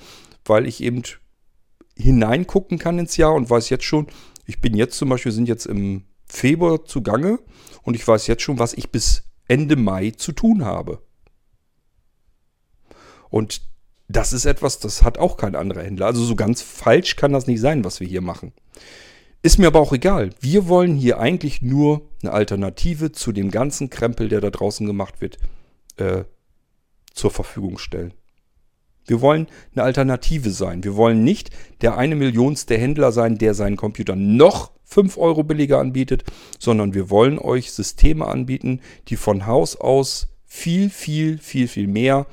[SPEAKER 1] weil ich eben hineingucken kann ins Jahr und weiß jetzt schon, ich bin jetzt zum Beispiel, sind jetzt im Februar zugange und ich weiß jetzt schon, was ich bis Ende Mai zu tun habe. Und das ist etwas, das hat auch kein anderer Händler. Also so ganz falsch kann das nicht sein, was wir hier machen. Ist mir aber auch egal. Wir wollen hier eigentlich nur eine Alternative zu dem ganzen Krempel, der da draußen gemacht wird, äh, zur Verfügung stellen. Wir wollen eine Alternative sein. Wir wollen nicht der eine Millionste Händler sein, der seinen Computer noch 5 Euro billiger anbietet, sondern wir wollen euch Systeme anbieten, die von Haus aus viel, viel, viel, viel mehr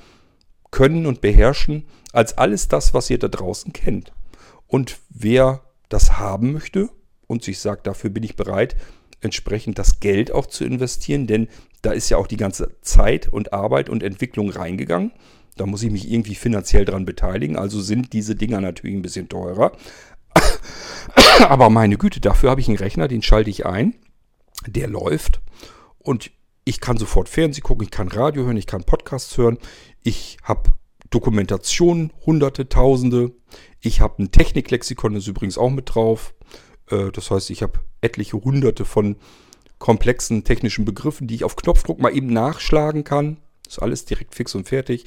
[SPEAKER 1] können und beherrschen als alles das, was ihr da draußen kennt. Und wer das haben möchte und sich sagt, dafür bin ich bereit, entsprechend das Geld auch zu investieren, denn da ist ja auch die ganze Zeit und Arbeit und Entwicklung reingegangen. Da muss ich mich irgendwie finanziell dran beteiligen. Also sind diese Dinger natürlich ein bisschen teurer. Aber meine Güte, dafür habe ich einen Rechner, den schalte ich ein. Der läuft. Und ich kann sofort Fernsehen gucken, ich kann Radio hören, ich kann Podcasts hören. Ich habe Dokumentationen, hunderte, tausende. Ich habe ein Techniklexikon, das ist übrigens auch mit drauf. Äh, das heißt, ich habe etliche hunderte von komplexen technischen Begriffen, die ich auf Knopfdruck mal eben nachschlagen kann. Das ist alles direkt fix und fertig.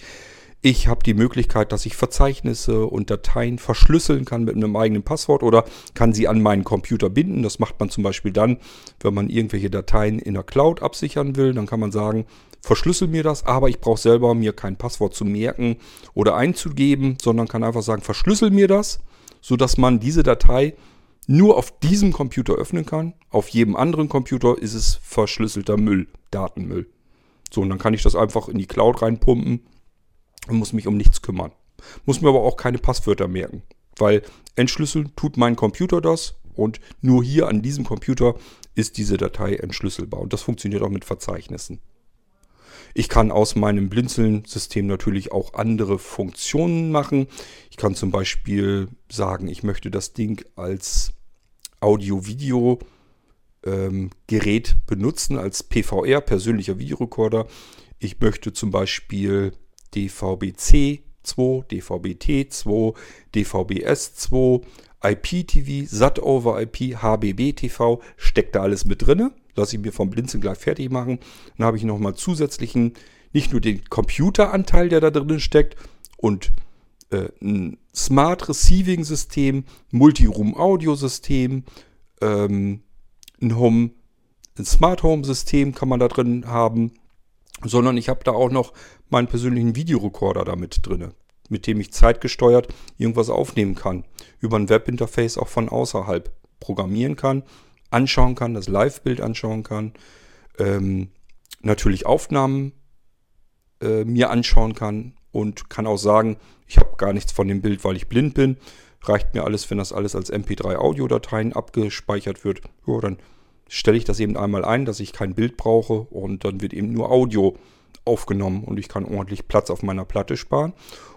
[SPEAKER 1] Ich habe die Möglichkeit, dass ich Verzeichnisse und Dateien verschlüsseln kann mit einem eigenen Passwort oder kann sie an meinen Computer binden. Das macht man zum Beispiel dann, wenn man irgendwelche Dateien in der Cloud absichern will. Dann kann man sagen, verschlüssel mir das, aber ich brauche selber mir kein Passwort zu merken oder einzugeben, sondern kann einfach sagen, verschlüssel mir das, sodass man diese Datei nur auf diesem Computer öffnen kann. Auf jedem anderen Computer ist es verschlüsselter Müll, Datenmüll. So, und dann kann ich das einfach in die Cloud reinpumpen und muss mich um nichts kümmern. Muss mir aber auch keine Passwörter merken, weil entschlüsseln tut mein Computer das und nur hier an diesem Computer ist diese Datei entschlüsselbar. Und das funktioniert auch mit Verzeichnissen. Ich kann aus meinem Blinzeln-System natürlich auch andere Funktionen machen. Ich kann zum Beispiel sagen, ich möchte das Ding als Audio-Video ähm, benutzen, als PVR, persönlicher Videorekorder. Ich möchte zum Beispiel DVB-C 2, DVB-T2, DVB-S2, IPTV, SAT over IP, HBB TV, steckt da alles mit drinne lasse ich mir vom Blinzeln gleich fertig machen. Dann habe ich nochmal zusätzlichen, nicht nur den Computeranteil, der da drin steckt, und äh, ein Smart Receiving System, Multi-Room Audio System, ähm, ein Home, ein Smart Home System kann man da drin haben, sondern ich habe da auch noch meinen persönlichen Videorekorder damit drin, mit dem ich zeitgesteuert irgendwas aufnehmen kann, über ein Webinterface auch von außerhalb programmieren kann anschauen kann, das Live-Bild anschauen kann, ähm, natürlich Aufnahmen äh, mir anschauen kann und kann auch sagen, ich habe gar nichts von dem Bild, weil ich blind bin. Reicht mir alles, wenn das alles als MP3-Audiodateien abgespeichert wird. Ja, dann stelle ich das eben einmal ein, dass ich kein Bild brauche und dann wird eben nur Audio aufgenommen und ich kann ordentlich Platz auf meiner Platte sparen.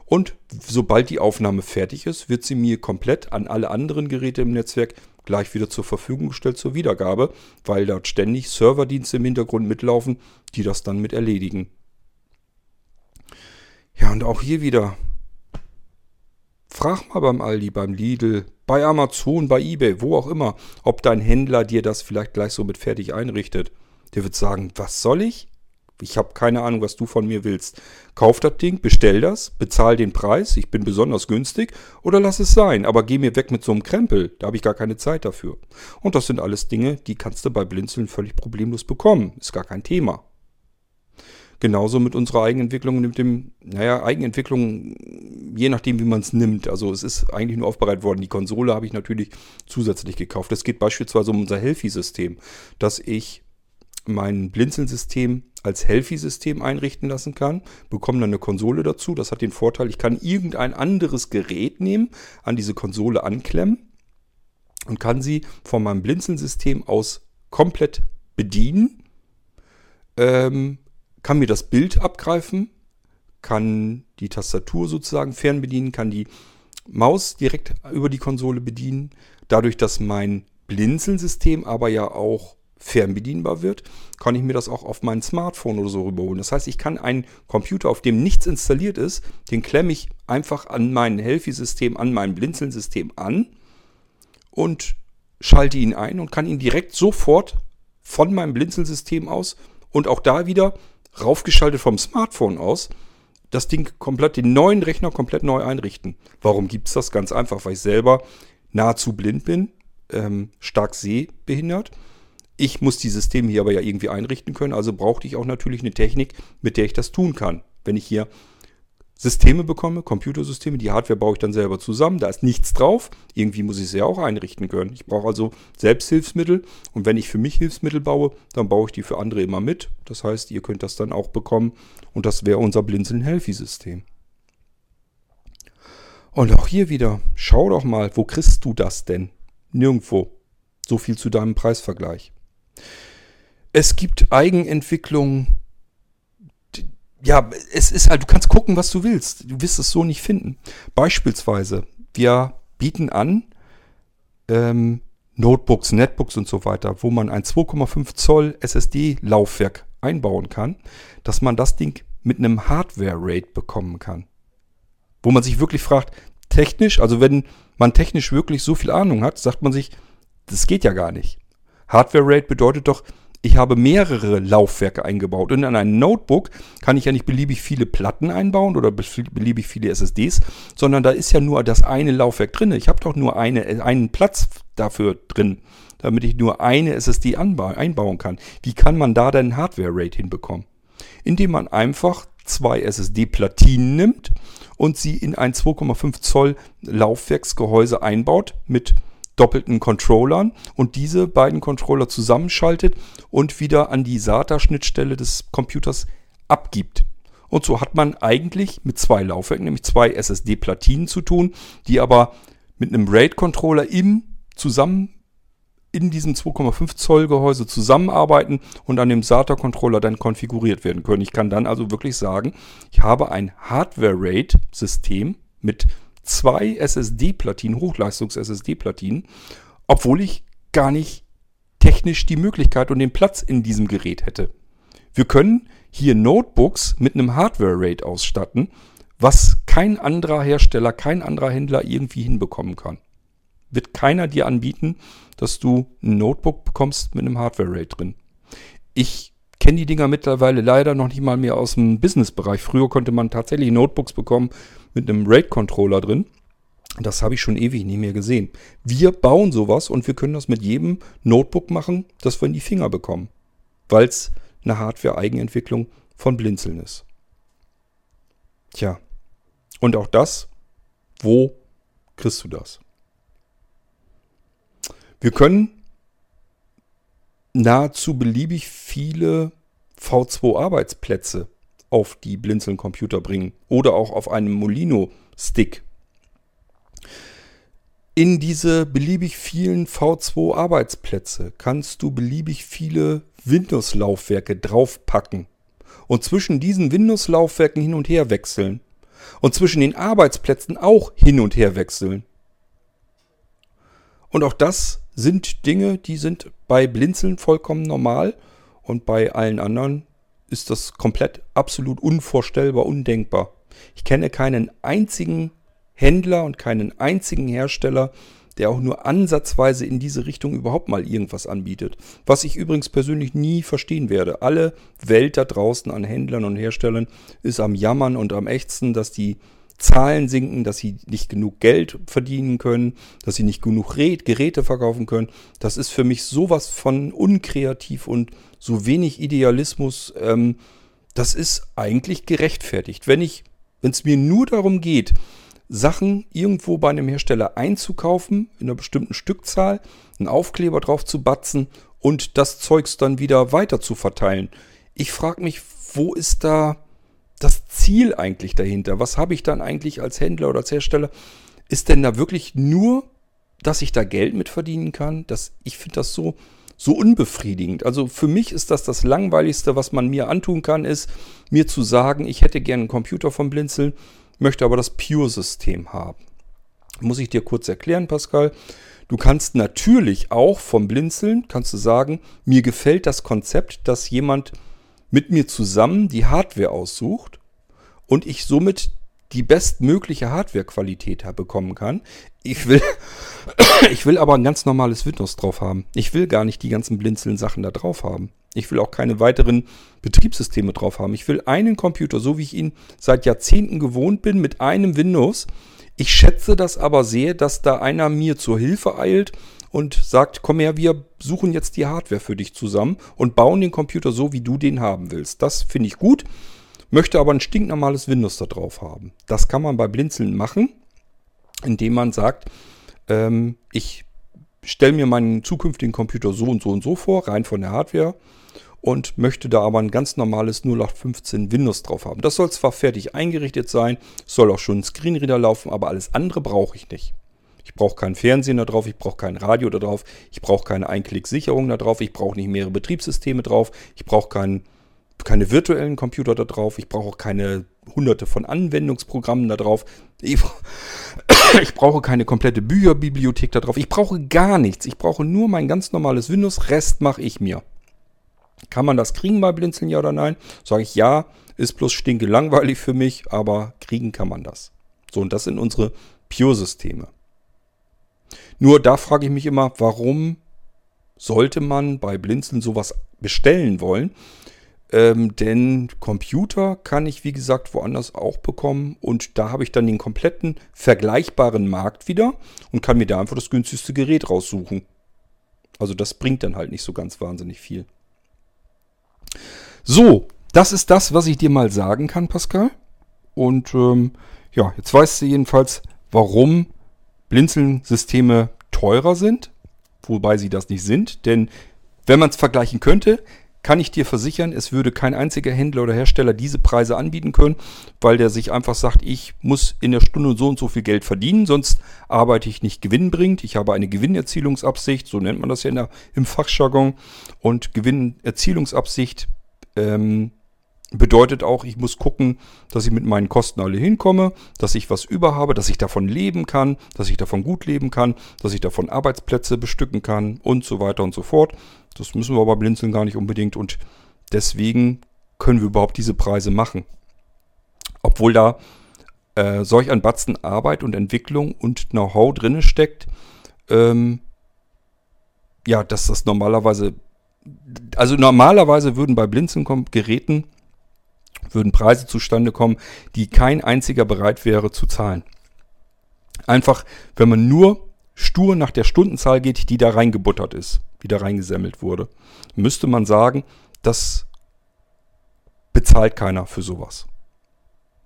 [SPEAKER 1] Und sobald die Aufnahme fertig ist, wird sie mir komplett an alle anderen Geräte im Netzwerk gleich wieder zur Verfügung gestellt zur Wiedergabe, weil dort ständig Serverdienste im Hintergrund mitlaufen, die das dann mit erledigen. Ja, und auch hier wieder. Frag mal beim Aldi, beim Lidl, bei Amazon, bei eBay, wo auch immer, ob dein Händler dir das vielleicht gleich so mit fertig einrichtet. Der wird sagen, was soll ich? Ich habe keine Ahnung, was du von mir willst. Kauf das Ding, bestell das, bezahl den Preis, ich bin besonders günstig oder lass es sein, aber geh mir weg mit so einem Krempel, da habe ich gar keine Zeit dafür. Und das sind alles Dinge, die kannst du bei Blinzeln völlig problemlos bekommen, ist gar kein Thema. Genauso mit unserer Eigenentwicklung, mit dem, naja, Eigenentwicklung, je nachdem, wie man es nimmt. Also es ist eigentlich nur aufbereitet worden. Die Konsole habe ich natürlich zusätzlich gekauft. Es geht beispielsweise um unser Healthy-System, dass ich mein Blinzeln-System als Healthy-System einrichten lassen kann, bekomme dann eine Konsole dazu. Das hat den Vorteil, ich kann irgendein anderes Gerät nehmen, an diese Konsole anklemmen und kann sie von meinem Blinzeln-System aus komplett bedienen. Ähm, kann mir das Bild abgreifen, kann die Tastatur sozusagen fernbedienen, kann die Maus direkt über die Konsole bedienen. Dadurch, dass mein Blinzeln-System aber ja auch fernbedienbar wird, kann ich mir das auch auf mein Smartphone oder so rüberholen. Das heißt, ich kann einen Computer, auf dem nichts installiert ist, den klemme ich einfach an mein Healthy-System, an mein Blinzeln-System an und schalte ihn ein und kann ihn direkt sofort von meinem Blinzeln-System aus und auch da wieder raufgeschaltet vom Smartphone aus das Ding komplett, den neuen Rechner komplett neu einrichten. Warum gibt es das? Ganz einfach, weil ich selber nahezu blind bin, ähm, stark sehbehindert ich muss die Systeme hier aber ja irgendwie einrichten können, also brauchte ich auch natürlich eine Technik, mit der ich das tun kann. Wenn ich hier Systeme bekomme, Computersysteme, die Hardware baue ich dann selber zusammen, da ist nichts drauf, irgendwie muss ich es ja auch einrichten können. Ich brauche also Selbsthilfsmittel und wenn ich für mich Hilfsmittel baue, dann baue ich die für andere immer mit. Das heißt, ihr könnt das dann auch bekommen und das wäre unser Blinzeln Healthy System. Und auch hier wieder, schau doch mal, wo kriegst du das denn? Nirgendwo. So viel zu deinem Preisvergleich. Es gibt Eigenentwicklung. Ja, es ist halt, du kannst gucken, was du willst. Du wirst es so nicht finden. Beispielsweise, wir bieten an ähm, Notebooks, Netbooks und so weiter, wo man ein 2,5 Zoll SSD-Laufwerk einbauen kann, dass man das Ding mit einem Hardware-Rate bekommen kann. Wo man sich wirklich fragt, technisch, also wenn man technisch wirklich so viel Ahnung hat, sagt man sich, das geht ja gar nicht. Hardware-Rate bedeutet doch, ich habe mehrere Laufwerke eingebaut. Und in einem Notebook kann ich ja nicht beliebig viele Platten einbauen oder beliebig viele SSDs, sondern da ist ja nur das eine Laufwerk drin. Ich habe doch nur eine, einen Platz dafür drin, damit ich nur eine SSD einbauen kann. Wie kann man da denn Hardware-Rate hinbekommen? Indem man einfach zwei SSD-Platinen nimmt und sie in ein 2,5 Zoll Laufwerksgehäuse einbaut mit doppelten Controllern und diese beiden Controller zusammenschaltet und wieder an die SATA-Schnittstelle des Computers abgibt. Und so hat man eigentlich mit zwei Laufwerken, nämlich zwei SSD-Platinen zu tun, die aber mit einem RAID-Controller im zusammen in diesem 2,5 Zoll Gehäuse zusammenarbeiten und an dem SATA-Controller dann konfiguriert werden können. Ich kann dann also wirklich sagen, ich habe ein Hardware-RAID-System mit zwei SSD-Platinen, Hochleistungs-SSD-Platinen, obwohl ich gar nicht technisch die Möglichkeit und den Platz in diesem Gerät hätte. Wir können hier Notebooks mit einem Hardware-RAID ausstatten, was kein anderer Hersteller, kein anderer Händler irgendwie hinbekommen kann. Wird keiner dir anbieten, dass du ein Notebook bekommst mit einem Hardware-RAID drin. Ich kenne die Dinger mittlerweile leider noch nicht mal mehr aus dem Business-Bereich. Früher konnte man tatsächlich Notebooks bekommen mit einem RAID-Controller drin. Das habe ich schon ewig nicht mehr gesehen. Wir bauen sowas und wir können das mit jedem Notebook machen, das wir in die Finger bekommen. Weil es eine Hardware-Eigenentwicklung von Blinzeln ist. Tja. Und auch das, wo kriegst du das? Wir können nahezu beliebig viele V2-Arbeitsplätze auf die Blinzeln-Computer bringen oder auch auf einem Molino-Stick. In diese beliebig vielen V2-Arbeitsplätze kannst du beliebig viele Windows-Laufwerke draufpacken und zwischen diesen Windows-Laufwerken hin und her wechseln und zwischen den Arbeitsplätzen auch hin und her wechseln. Und auch das sind Dinge, die sind bei Blinzeln vollkommen normal und bei allen anderen ist das komplett absolut unvorstellbar, undenkbar. Ich kenne keinen einzigen Händler und keinen einzigen Hersteller, der auch nur ansatzweise in diese Richtung überhaupt mal irgendwas anbietet. Was ich übrigens persönlich nie verstehen werde. Alle Welt da draußen an Händlern und Herstellern ist am Jammern und am Ächzen, dass die Zahlen sinken, dass sie nicht genug Geld verdienen können, dass sie nicht genug Geräte verkaufen können. Das ist für mich sowas von unkreativ und so wenig Idealismus. Ähm, das ist eigentlich gerechtfertigt. Wenn ich, wenn es mir nur darum geht, Sachen irgendwo bei einem Hersteller einzukaufen, in einer bestimmten Stückzahl, einen Aufkleber drauf zu batzen und das Zeugs dann wieder weiter zu verteilen. Ich frage mich, wo ist da Ziel eigentlich dahinter? Was habe ich dann eigentlich als Händler oder als Hersteller? Ist denn da wirklich nur, dass ich da Geld mit verdienen kann? Das, ich finde das so, so unbefriedigend. Also für mich ist das das Langweiligste, was man mir antun kann, ist mir zu sagen, ich hätte gerne einen Computer vom Blinzeln, möchte aber das Pure-System haben. Muss ich dir kurz erklären, Pascal. Du kannst natürlich auch vom Blinzeln, kannst du sagen, mir gefällt das Konzept, dass jemand mit mir zusammen die Hardware aussucht und ich somit die bestmögliche Hardwarequalität bekommen kann. Ich will, ich will aber ein ganz normales Windows drauf haben. Ich will gar nicht die ganzen blinzeln Sachen da drauf haben. Ich will auch keine weiteren Betriebssysteme drauf haben. Ich will einen Computer, so wie ich ihn seit Jahrzehnten gewohnt bin, mit einem Windows. Ich schätze das aber sehr, dass da einer mir zur Hilfe eilt und sagt, komm her, wir suchen jetzt die Hardware für dich zusammen und bauen den Computer so, wie du den haben willst. Das finde ich gut, möchte aber ein stinknormales Windows da drauf haben. Das kann man bei Blinzeln machen, indem man sagt, ähm, ich stelle mir meinen zukünftigen Computer so und so und so vor, rein von der Hardware und möchte da aber ein ganz normales 0815 Windows drauf haben. Das soll zwar fertig eingerichtet sein, soll auch schon ein Screenreader laufen, aber alles andere brauche ich nicht. Ich brauche keinen Fernsehen da drauf, ich brauche kein Radio da drauf, ich brauche keine Einklick-Sicherung da drauf, ich brauche nicht mehrere Betriebssysteme drauf, ich brauche kein, keine virtuellen Computer da drauf, ich brauche auch keine hunderte von Anwendungsprogrammen da drauf. Ich, ich brauche keine komplette Bücherbibliothek da drauf. Ich brauche gar nichts. Ich brauche nur mein ganz normales Windows. Rest mache ich mir. Kann man das kriegen bei Blinzeln, ja oder nein? Sage ich ja, ist bloß stinke langweilig für mich, aber kriegen kann man das. So, und das sind unsere Pure-Systeme. Nur da frage ich mich immer, warum sollte man bei Blinzeln sowas bestellen wollen? Ähm, denn Computer kann ich, wie gesagt, woanders auch bekommen. Und da habe ich dann den kompletten vergleichbaren Markt wieder und kann mir da einfach das günstigste Gerät raussuchen. Also das bringt dann halt nicht so ganz wahnsinnig viel. So, das ist das, was ich dir mal sagen kann, Pascal. Und ähm, ja, jetzt weißt du jedenfalls, warum Blinzeln-Systeme teurer sind. Wobei sie das nicht sind. Denn wenn man es vergleichen könnte, kann ich dir versichern, es würde kein einziger Händler oder Hersteller diese Preise anbieten können, weil der sich einfach sagt, ich muss in der Stunde so und so viel Geld verdienen, sonst arbeite ich nicht gewinnbringend. Ich habe eine Gewinnerzielungsabsicht, so nennt man das ja der, im Fachjargon. Und Gewinnerzielungsabsicht ähm, bedeutet auch, ich muss gucken, dass ich mit meinen Kosten alle hinkomme, dass ich was über habe, dass ich davon leben kann, dass ich davon gut leben kann, dass ich davon Arbeitsplätze bestücken kann und so weiter und so fort. Das müssen wir aber blinzeln gar nicht unbedingt und deswegen können wir überhaupt diese Preise machen. Obwohl da äh, solch ein Batzen Arbeit und Entwicklung und Know-how drinne steckt, ähm, ja, dass das normalerweise, also normalerweise würden bei Blinzeln-Geräten würden Preise zustande kommen, die kein einziger bereit wäre zu zahlen. Einfach, wenn man nur stur nach der Stundenzahl geht, die da reingebuttert ist die da reingesammelt wurde. Müsste man sagen, das bezahlt keiner für sowas.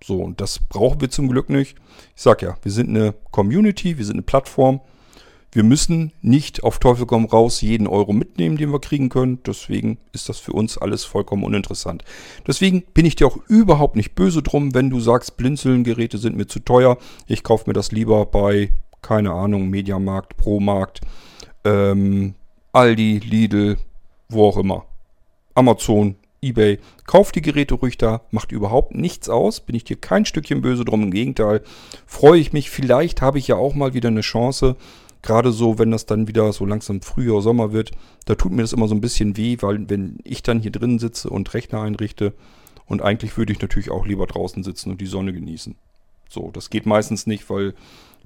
[SPEAKER 1] So, und das brauchen wir zum Glück nicht. Ich sag ja, wir sind eine Community, wir sind eine Plattform. Wir müssen nicht auf Teufel komm raus jeden Euro mitnehmen, den wir kriegen können. Deswegen ist das für uns alles vollkommen uninteressant. Deswegen bin ich dir auch überhaupt nicht böse drum, wenn du sagst, Blinzeln-Geräte sind mir zu teuer. Ich kaufe mir das lieber bei, keine Ahnung, Mediamarkt, Promarkt, ähm, Aldi, Lidl, wo auch immer. Amazon, eBay. Kauft die Geräte ruhig da, macht überhaupt nichts aus. Bin ich dir kein Stückchen böse drum. Im Gegenteil, freue ich mich. Vielleicht habe ich ja auch mal wieder eine Chance. Gerade so, wenn das dann wieder so langsam Frühjahr, Sommer wird, da tut mir das immer so ein bisschen weh, weil wenn ich dann hier drin sitze und Rechner einrichte und eigentlich würde ich natürlich auch lieber draußen sitzen und die Sonne genießen. So, das geht meistens nicht, weil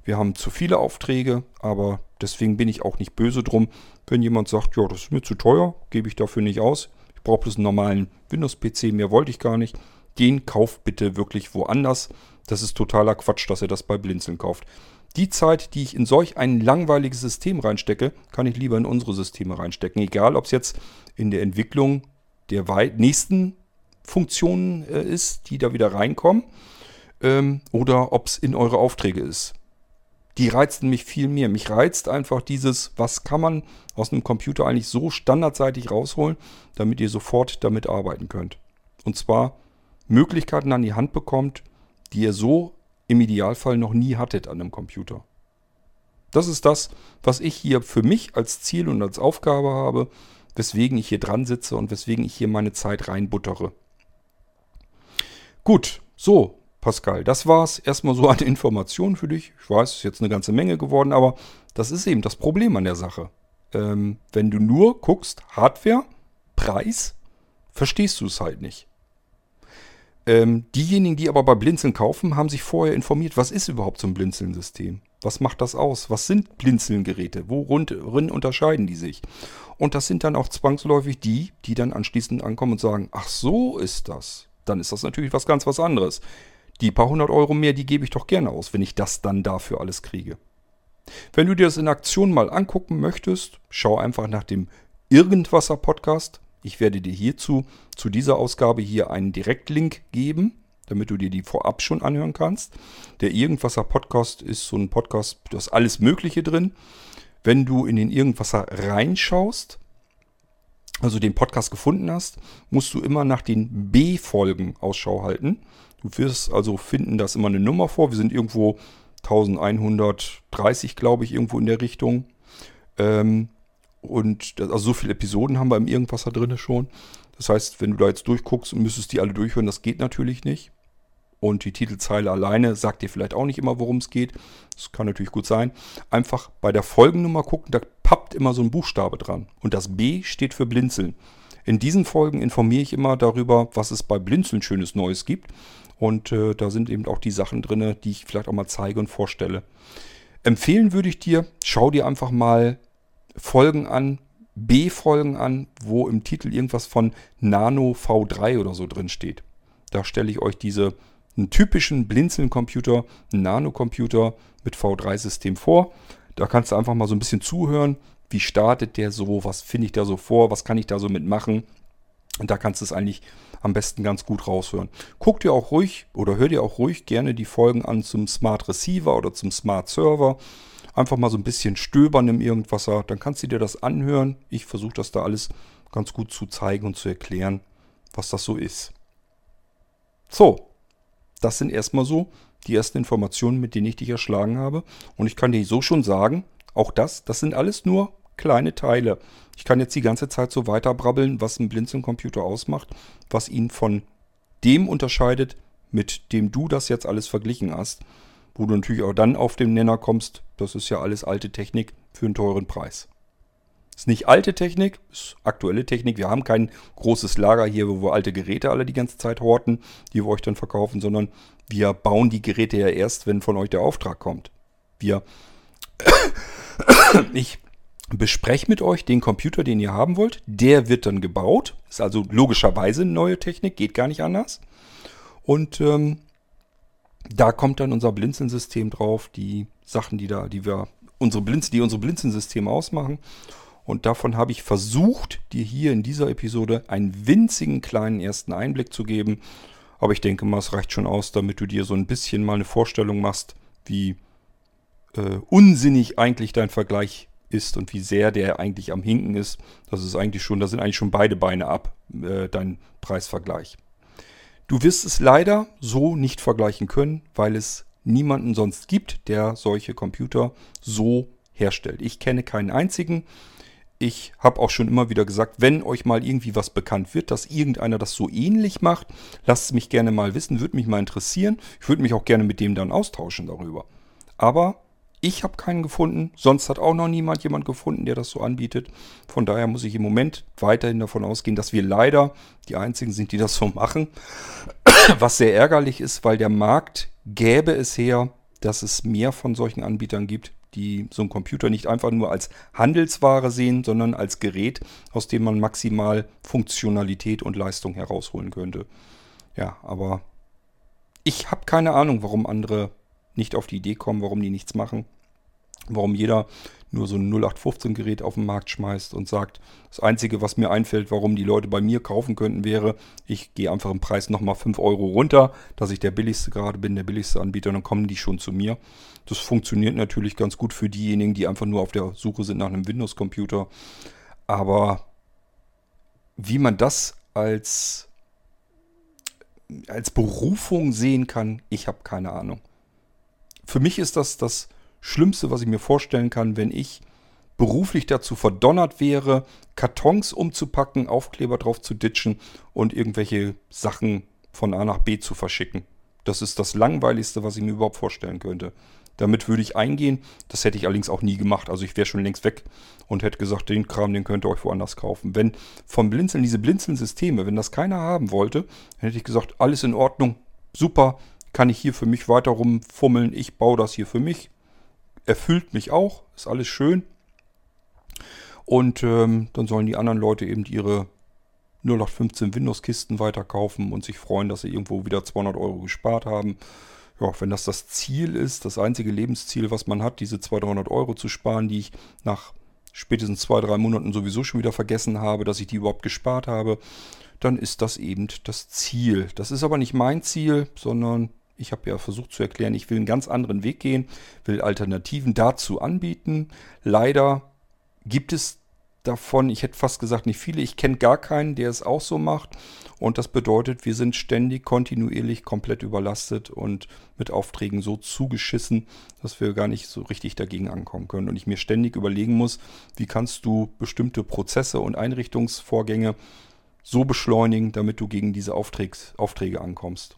[SPEAKER 1] wir haben zu viele Aufträge, aber deswegen bin ich auch nicht böse drum. Wenn jemand sagt, ja, das ist mir zu teuer, gebe ich dafür nicht aus. Ich brauche bloß einen normalen Windows-PC, mehr wollte ich gar nicht. Den kauft bitte wirklich woanders. Das ist totaler Quatsch, dass ihr das bei Blinzeln kauft. Die Zeit, die ich in solch ein langweiliges System reinstecke, kann ich lieber in unsere Systeme reinstecken. Egal, ob es jetzt in der Entwicklung der nächsten Funktionen äh, ist, die da wieder reinkommen, ähm, oder ob es in eure Aufträge ist die reizten mich viel mehr. Mich reizt einfach dieses, was kann man aus einem Computer eigentlich so standardseitig rausholen, damit ihr sofort damit arbeiten könnt. Und zwar Möglichkeiten an die Hand bekommt, die ihr so im Idealfall noch nie hattet an einem Computer. Das ist das, was ich hier für mich als Ziel und als Aufgabe habe, weswegen ich hier dran sitze und weswegen ich hier meine Zeit reinbuttere. Gut, so, Pascal, das war's erstmal so an Informationen für dich. Ich weiß, es ist jetzt eine ganze Menge geworden, aber das ist eben das Problem an der Sache. Ähm, wenn du nur guckst, Hardware, Preis, verstehst du es halt nicht. Ähm, diejenigen, die aber bei Blinzeln kaufen, haben sich vorher informiert, was ist überhaupt so ein Blinzeln-System? Was macht das aus? Was sind Blinzeln-Geräte? Worin unterscheiden die sich? Und das sind dann auch zwangsläufig die, die dann anschließend ankommen und sagen, ach so ist das. Dann ist das natürlich was ganz was anderes. Die paar hundert Euro mehr, die gebe ich doch gerne aus, wenn ich das dann dafür alles kriege. Wenn du dir das in Aktion mal angucken möchtest, schau einfach nach dem Irgendwasser Podcast. Ich werde dir hierzu, zu dieser Ausgabe hier einen Direktlink geben, damit du dir die vorab schon anhören kannst. Der Irgendwasser Podcast ist so ein Podcast, da ist alles Mögliche drin. Wenn du in den Irgendwasser reinschaust, also den Podcast gefunden hast, musst du immer nach den B-Folgen Ausschau halten. Du wirst also finden, dass immer eine Nummer vor. Wir sind irgendwo 1130, glaube ich, irgendwo in der Richtung. Ähm, und also so viele Episoden haben wir im Irgendwas da drin schon. Das heißt, wenn du da jetzt durchguckst und müsstest die alle durchhören, das geht natürlich nicht. Und die Titelzeile alleine sagt dir vielleicht auch nicht immer, worum es geht. Das kann natürlich gut sein. Einfach bei der Folgennummer gucken, da pappt immer so ein Buchstabe dran. Und das B steht für Blinzeln. In diesen Folgen informiere ich immer darüber, was es bei Blinzeln Schönes Neues gibt. Und äh, da sind eben auch die Sachen drin, die ich vielleicht auch mal zeige und vorstelle. Empfehlen würde ich dir, schau dir einfach mal Folgen an, B-Folgen an, wo im Titel irgendwas von Nano V3 oder so drin steht. Da stelle ich euch diese einen typischen Blinzeln-Computer, Nano-Computer mit V3-System vor. Da kannst du einfach mal so ein bisschen zuhören. Wie startet der so? Was finde ich da so vor? Was kann ich da so mitmachen? Und da kannst du es eigentlich am besten ganz gut raushören. Guck dir auch ruhig oder hör dir auch ruhig gerne die Folgen an zum Smart Receiver oder zum Smart Server. Einfach mal so ein bisschen stöbern im Irgendwasser. Dann kannst du dir das anhören. Ich versuche das da alles ganz gut zu zeigen und zu erklären, was das so ist. So, das sind erstmal so die ersten Informationen, mit denen ich dich erschlagen habe. Und ich kann dir so schon sagen, auch das, das sind alles nur kleine Teile. Ich kann jetzt die ganze Zeit so weiter brabbeln, was ein Blinzeln-Computer ausmacht, was ihn von dem unterscheidet, mit dem du das jetzt alles verglichen hast. Wo du natürlich auch dann auf den Nenner kommst, das ist ja alles alte Technik für einen teuren Preis. Ist nicht alte Technik, ist aktuelle Technik. Wir haben kein großes Lager hier, wo wir alte Geräte alle die ganze Zeit horten, die wir euch dann verkaufen, sondern wir bauen die Geräte ja erst, wenn von euch der Auftrag kommt. Wir, ich bespreche mit euch den Computer, den ihr haben wollt. Der wird dann gebaut. Ist also logischerweise neue Technik, geht gar nicht anders. Und ähm, da kommt dann unser Blinzensystem drauf, die Sachen, die da, die wir, unsere Blinzen, die unsere Blinzensysteme ausmachen. Und davon habe ich versucht, dir hier in dieser Episode einen winzigen kleinen ersten Einblick zu geben. Aber ich denke mal, es reicht schon aus, damit du dir so ein bisschen mal eine Vorstellung machst, wie äh, unsinnig eigentlich dein Vergleich ist und wie sehr der eigentlich am Hinken ist. Das ist eigentlich schon, da sind eigentlich schon beide Beine ab, äh, dein Preisvergleich. Du wirst es leider so nicht vergleichen können, weil es niemanden sonst gibt, der solche Computer so herstellt. Ich kenne keinen einzigen. Ich habe auch schon immer wieder gesagt, wenn euch mal irgendwie was bekannt wird, dass irgendeiner das so ähnlich macht, lasst es mich gerne mal wissen, würde mich mal interessieren. Ich würde mich auch gerne mit dem dann austauschen darüber. Aber ich habe keinen gefunden, sonst hat auch noch niemand jemand gefunden, der das so anbietet. Von daher muss ich im Moment weiterhin davon ausgehen, dass wir leider die einzigen sind, die das so machen. Was sehr ärgerlich ist, weil der Markt gäbe es her, dass es mehr von solchen Anbietern gibt, die so einen Computer nicht einfach nur als Handelsware sehen, sondern als Gerät, aus dem man maximal Funktionalität und Leistung herausholen könnte. Ja, aber ich habe keine Ahnung, warum andere nicht auf die Idee kommen, warum die nichts machen. Warum jeder nur so ein 0815-Gerät auf den Markt schmeißt und sagt, das Einzige, was mir einfällt, warum die Leute bei mir kaufen könnten, wäre, ich gehe einfach im Preis nochmal 5 Euro runter, dass ich der billigste gerade bin, der billigste Anbieter, dann kommen die schon zu mir. Das funktioniert natürlich ganz gut für diejenigen, die einfach nur auf der Suche sind nach einem Windows-Computer. Aber wie man das als, als Berufung sehen kann, ich habe keine Ahnung. Für mich ist das das Schlimmste, was ich mir vorstellen kann, wenn ich beruflich dazu verdonnert wäre, Kartons umzupacken, Aufkleber drauf zu ditchen und irgendwelche Sachen von A nach B zu verschicken. Das ist das Langweiligste, was ich mir überhaupt vorstellen könnte. Damit würde ich eingehen. Das hätte ich allerdings auch nie gemacht. Also ich wäre schon längst weg und hätte gesagt, den Kram, den könnt ihr euch woanders kaufen. Wenn vom Blinzeln, diese Blinzeln-Systeme, wenn das keiner haben wollte, dann hätte ich gesagt, alles in Ordnung, super, kann ich hier für mich weiter rumfummeln. Ich baue das hier für mich erfüllt mich auch, ist alles schön. Und ähm, dann sollen die anderen Leute eben ihre 0815 Windows-Kisten weiterkaufen und sich freuen, dass sie irgendwo wieder 200 Euro gespart haben. Ja, wenn das das Ziel ist, das einzige Lebensziel, was man hat, diese 200, 300 Euro zu sparen, die ich nach spätestens zwei, drei Monaten sowieso schon wieder vergessen habe, dass ich die überhaupt gespart habe, dann ist das eben das Ziel. Das ist aber nicht mein Ziel, sondern ich habe ja versucht zu erklären, ich will einen ganz anderen Weg gehen, will Alternativen dazu anbieten. Leider gibt es davon, ich hätte fast gesagt, nicht viele. Ich kenne gar keinen, der es auch so macht. Und das bedeutet, wir sind ständig, kontinuierlich komplett überlastet und mit Aufträgen so zugeschissen, dass wir gar nicht so richtig dagegen ankommen können. Und ich mir ständig überlegen muss, wie kannst du bestimmte Prozesse und Einrichtungsvorgänge so beschleunigen, damit du gegen diese Aufträgs Aufträge ankommst.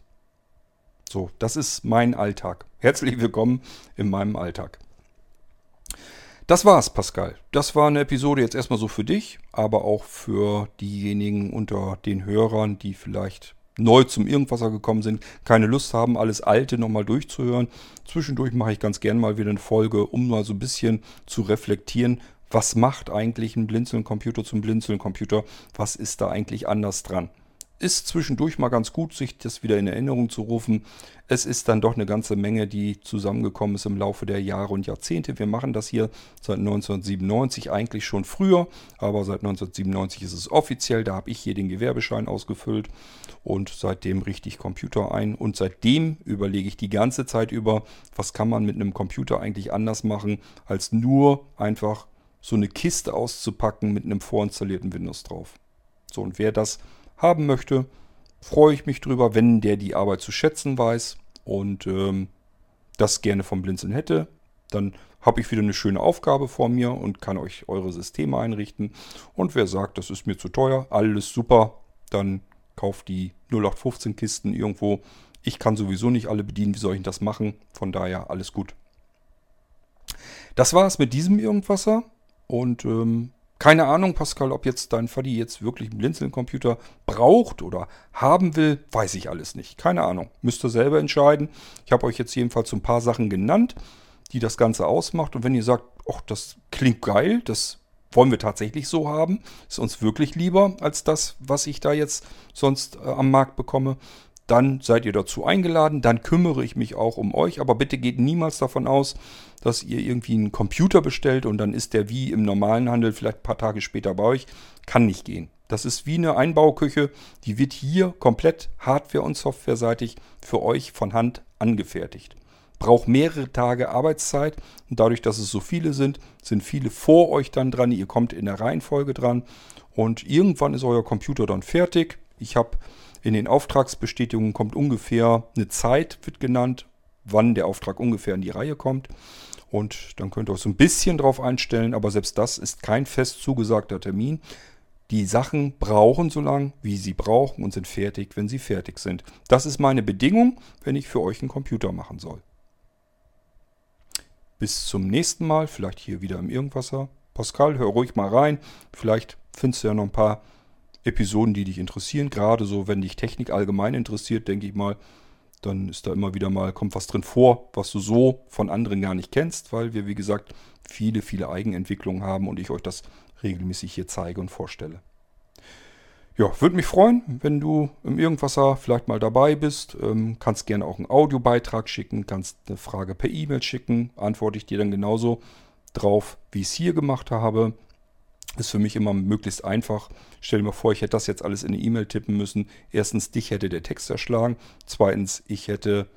[SPEAKER 1] So, das ist mein Alltag. Herzlich willkommen in meinem Alltag. Das war's, Pascal. Das war eine Episode jetzt erstmal so für dich, aber auch für diejenigen unter den Hörern, die vielleicht neu zum Irgendwasser gekommen sind, keine Lust haben, alles Alte nochmal durchzuhören. Zwischendurch mache ich ganz gern mal wieder eine Folge, um mal so ein bisschen zu reflektieren, was macht eigentlich ein Blinzeln-Computer zum Blinzeln-Computer? Was ist da eigentlich anders dran? Ist zwischendurch mal ganz gut, sich das wieder in Erinnerung zu rufen. Es ist dann doch eine ganze Menge, die zusammengekommen ist im Laufe der Jahre und Jahrzehnte. Wir machen das hier seit 1997, eigentlich schon früher, aber seit 1997 ist es offiziell. Da habe ich hier den Gewerbeschein ausgefüllt und seitdem richte ich Computer ein. Und seitdem überlege ich die ganze Zeit über, was kann man mit einem Computer eigentlich anders machen, als nur einfach so eine Kiste auszupacken mit einem vorinstallierten Windows drauf. So, und wer das haben möchte, freue ich mich drüber, wenn der die Arbeit zu schätzen weiß und ähm, das gerne vom Blinzeln hätte. Dann habe ich wieder eine schöne Aufgabe vor mir und kann euch eure Systeme einrichten. Und wer sagt, das ist mir zu teuer, alles super, dann kauft die 0815 Kisten irgendwo. Ich kann sowieso nicht alle bedienen, wie soll ich das machen? Von daher alles gut. Das war es mit diesem Irgendwasser. Und ähm, keine Ahnung, Pascal, ob jetzt dein Faddy jetzt wirklich einen Blinzeln-Computer braucht oder haben will, weiß ich alles nicht. Keine Ahnung. Müsst ihr selber entscheiden. Ich habe euch jetzt jedenfalls so ein paar Sachen genannt, die das Ganze ausmacht. Und wenn ihr sagt, ach, das klingt geil, das wollen wir tatsächlich so haben, ist uns wirklich lieber als das, was ich da jetzt sonst äh, am Markt bekomme, dann seid ihr dazu eingeladen, dann kümmere ich mich auch um euch, aber bitte geht niemals davon aus, dass ihr irgendwie einen Computer bestellt und dann ist der wie im normalen Handel vielleicht ein paar Tage später bei euch. Kann nicht gehen. Das ist wie eine Einbauküche, die wird hier komplett hardware- und softwareseitig für euch von Hand angefertigt. Braucht mehrere Tage Arbeitszeit und dadurch, dass es so viele sind, sind viele vor euch dann dran. Ihr kommt in der Reihenfolge dran und irgendwann ist euer Computer dann fertig. Ich habe in den Auftragsbestätigungen kommt ungefähr eine Zeit, wird genannt, wann der Auftrag ungefähr in die Reihe kommt. Und dann könnt ihr euch so ein bisschen drauf einstellen, aber selbst das ist kein fest zugesagter Termin. Die Sachen brauchen so lange, wie sie brauchen und sind fertig, wenn sie fertig sind. Das ist meine Bedingung, wenn ich für euch einen Computer machen soll. Bis zum nächsten Mal, vielleicht hier wieder im Irgendwasser. Pascal, hör ruhig mal rein. Vielleicht findest du ja noch ein paar Episoden, die dich interessieren. Gerade so, wenn dich Technik allgemein interessiert, denke ich mal, dann ist da immer wieder mal, kommt was drin vor, was du so von anderen gar nicht kennst, weil wir, wie gesagt, viele, viele Eigenentwicklungen haben und ich euch das regelmäßig hier zeige und vorstelle. Ja, würde mich freuen, wenn du im Irgendwasser vielleicht mal dabei bist. Ähm, kannst gerne auch einen Audiobeitrag schicken, kannst eine Frage per E-Mail schicken, antworte ich dir dann genauso drauf, wie ich es hier gemacht habe. Ist für mich immer möglichst einfach. Stell dir mal vor, ich hätte das jetzt alles in eine E-Mail tippen müssen. Erstens, dich hätte der Text erschlagen. Zweitens, ich hätte,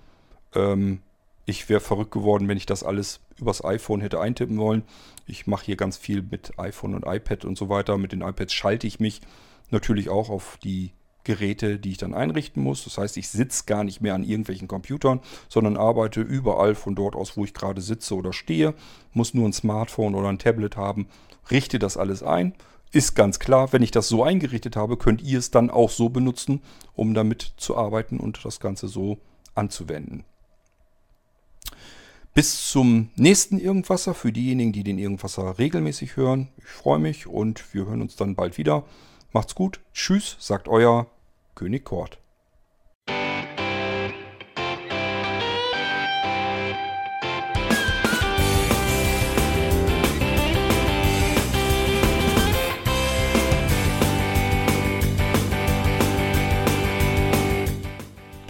[SPEAKER 1] ähm, ich wäre verrückt geworden, wenn ich das alles übers iPhone hätte eintippen wollen. Ich mache hier ganz viel mit iPhone und iPad und so weiter. Mit den iPads schalte ich mich natürlich auch auf die Geräte, die ich dann einrichten muss. Das heißt, ich sitze gar nicht mehr an irgendwelchen Computern, sondern arbeite überall von dort aus, wo ich gerade sitze oder stehe. Muss nur ein Smartphone oder ein Tablet haben, richte das alles ein. Ist ganz klar, wenn ich das so eingerichtet habe, könnt ihr es dann auch so benutzen, um damit zu arbeiten und das Ganze so anzuwenden. Bis zum nächsten Irgendwasser für diejenigen, die den Irgendwasser regelmäßig hören. Ich freue mich und wir hören uns dann bald wieder. Macht's gut. Tschüss, sagt euer König Kort.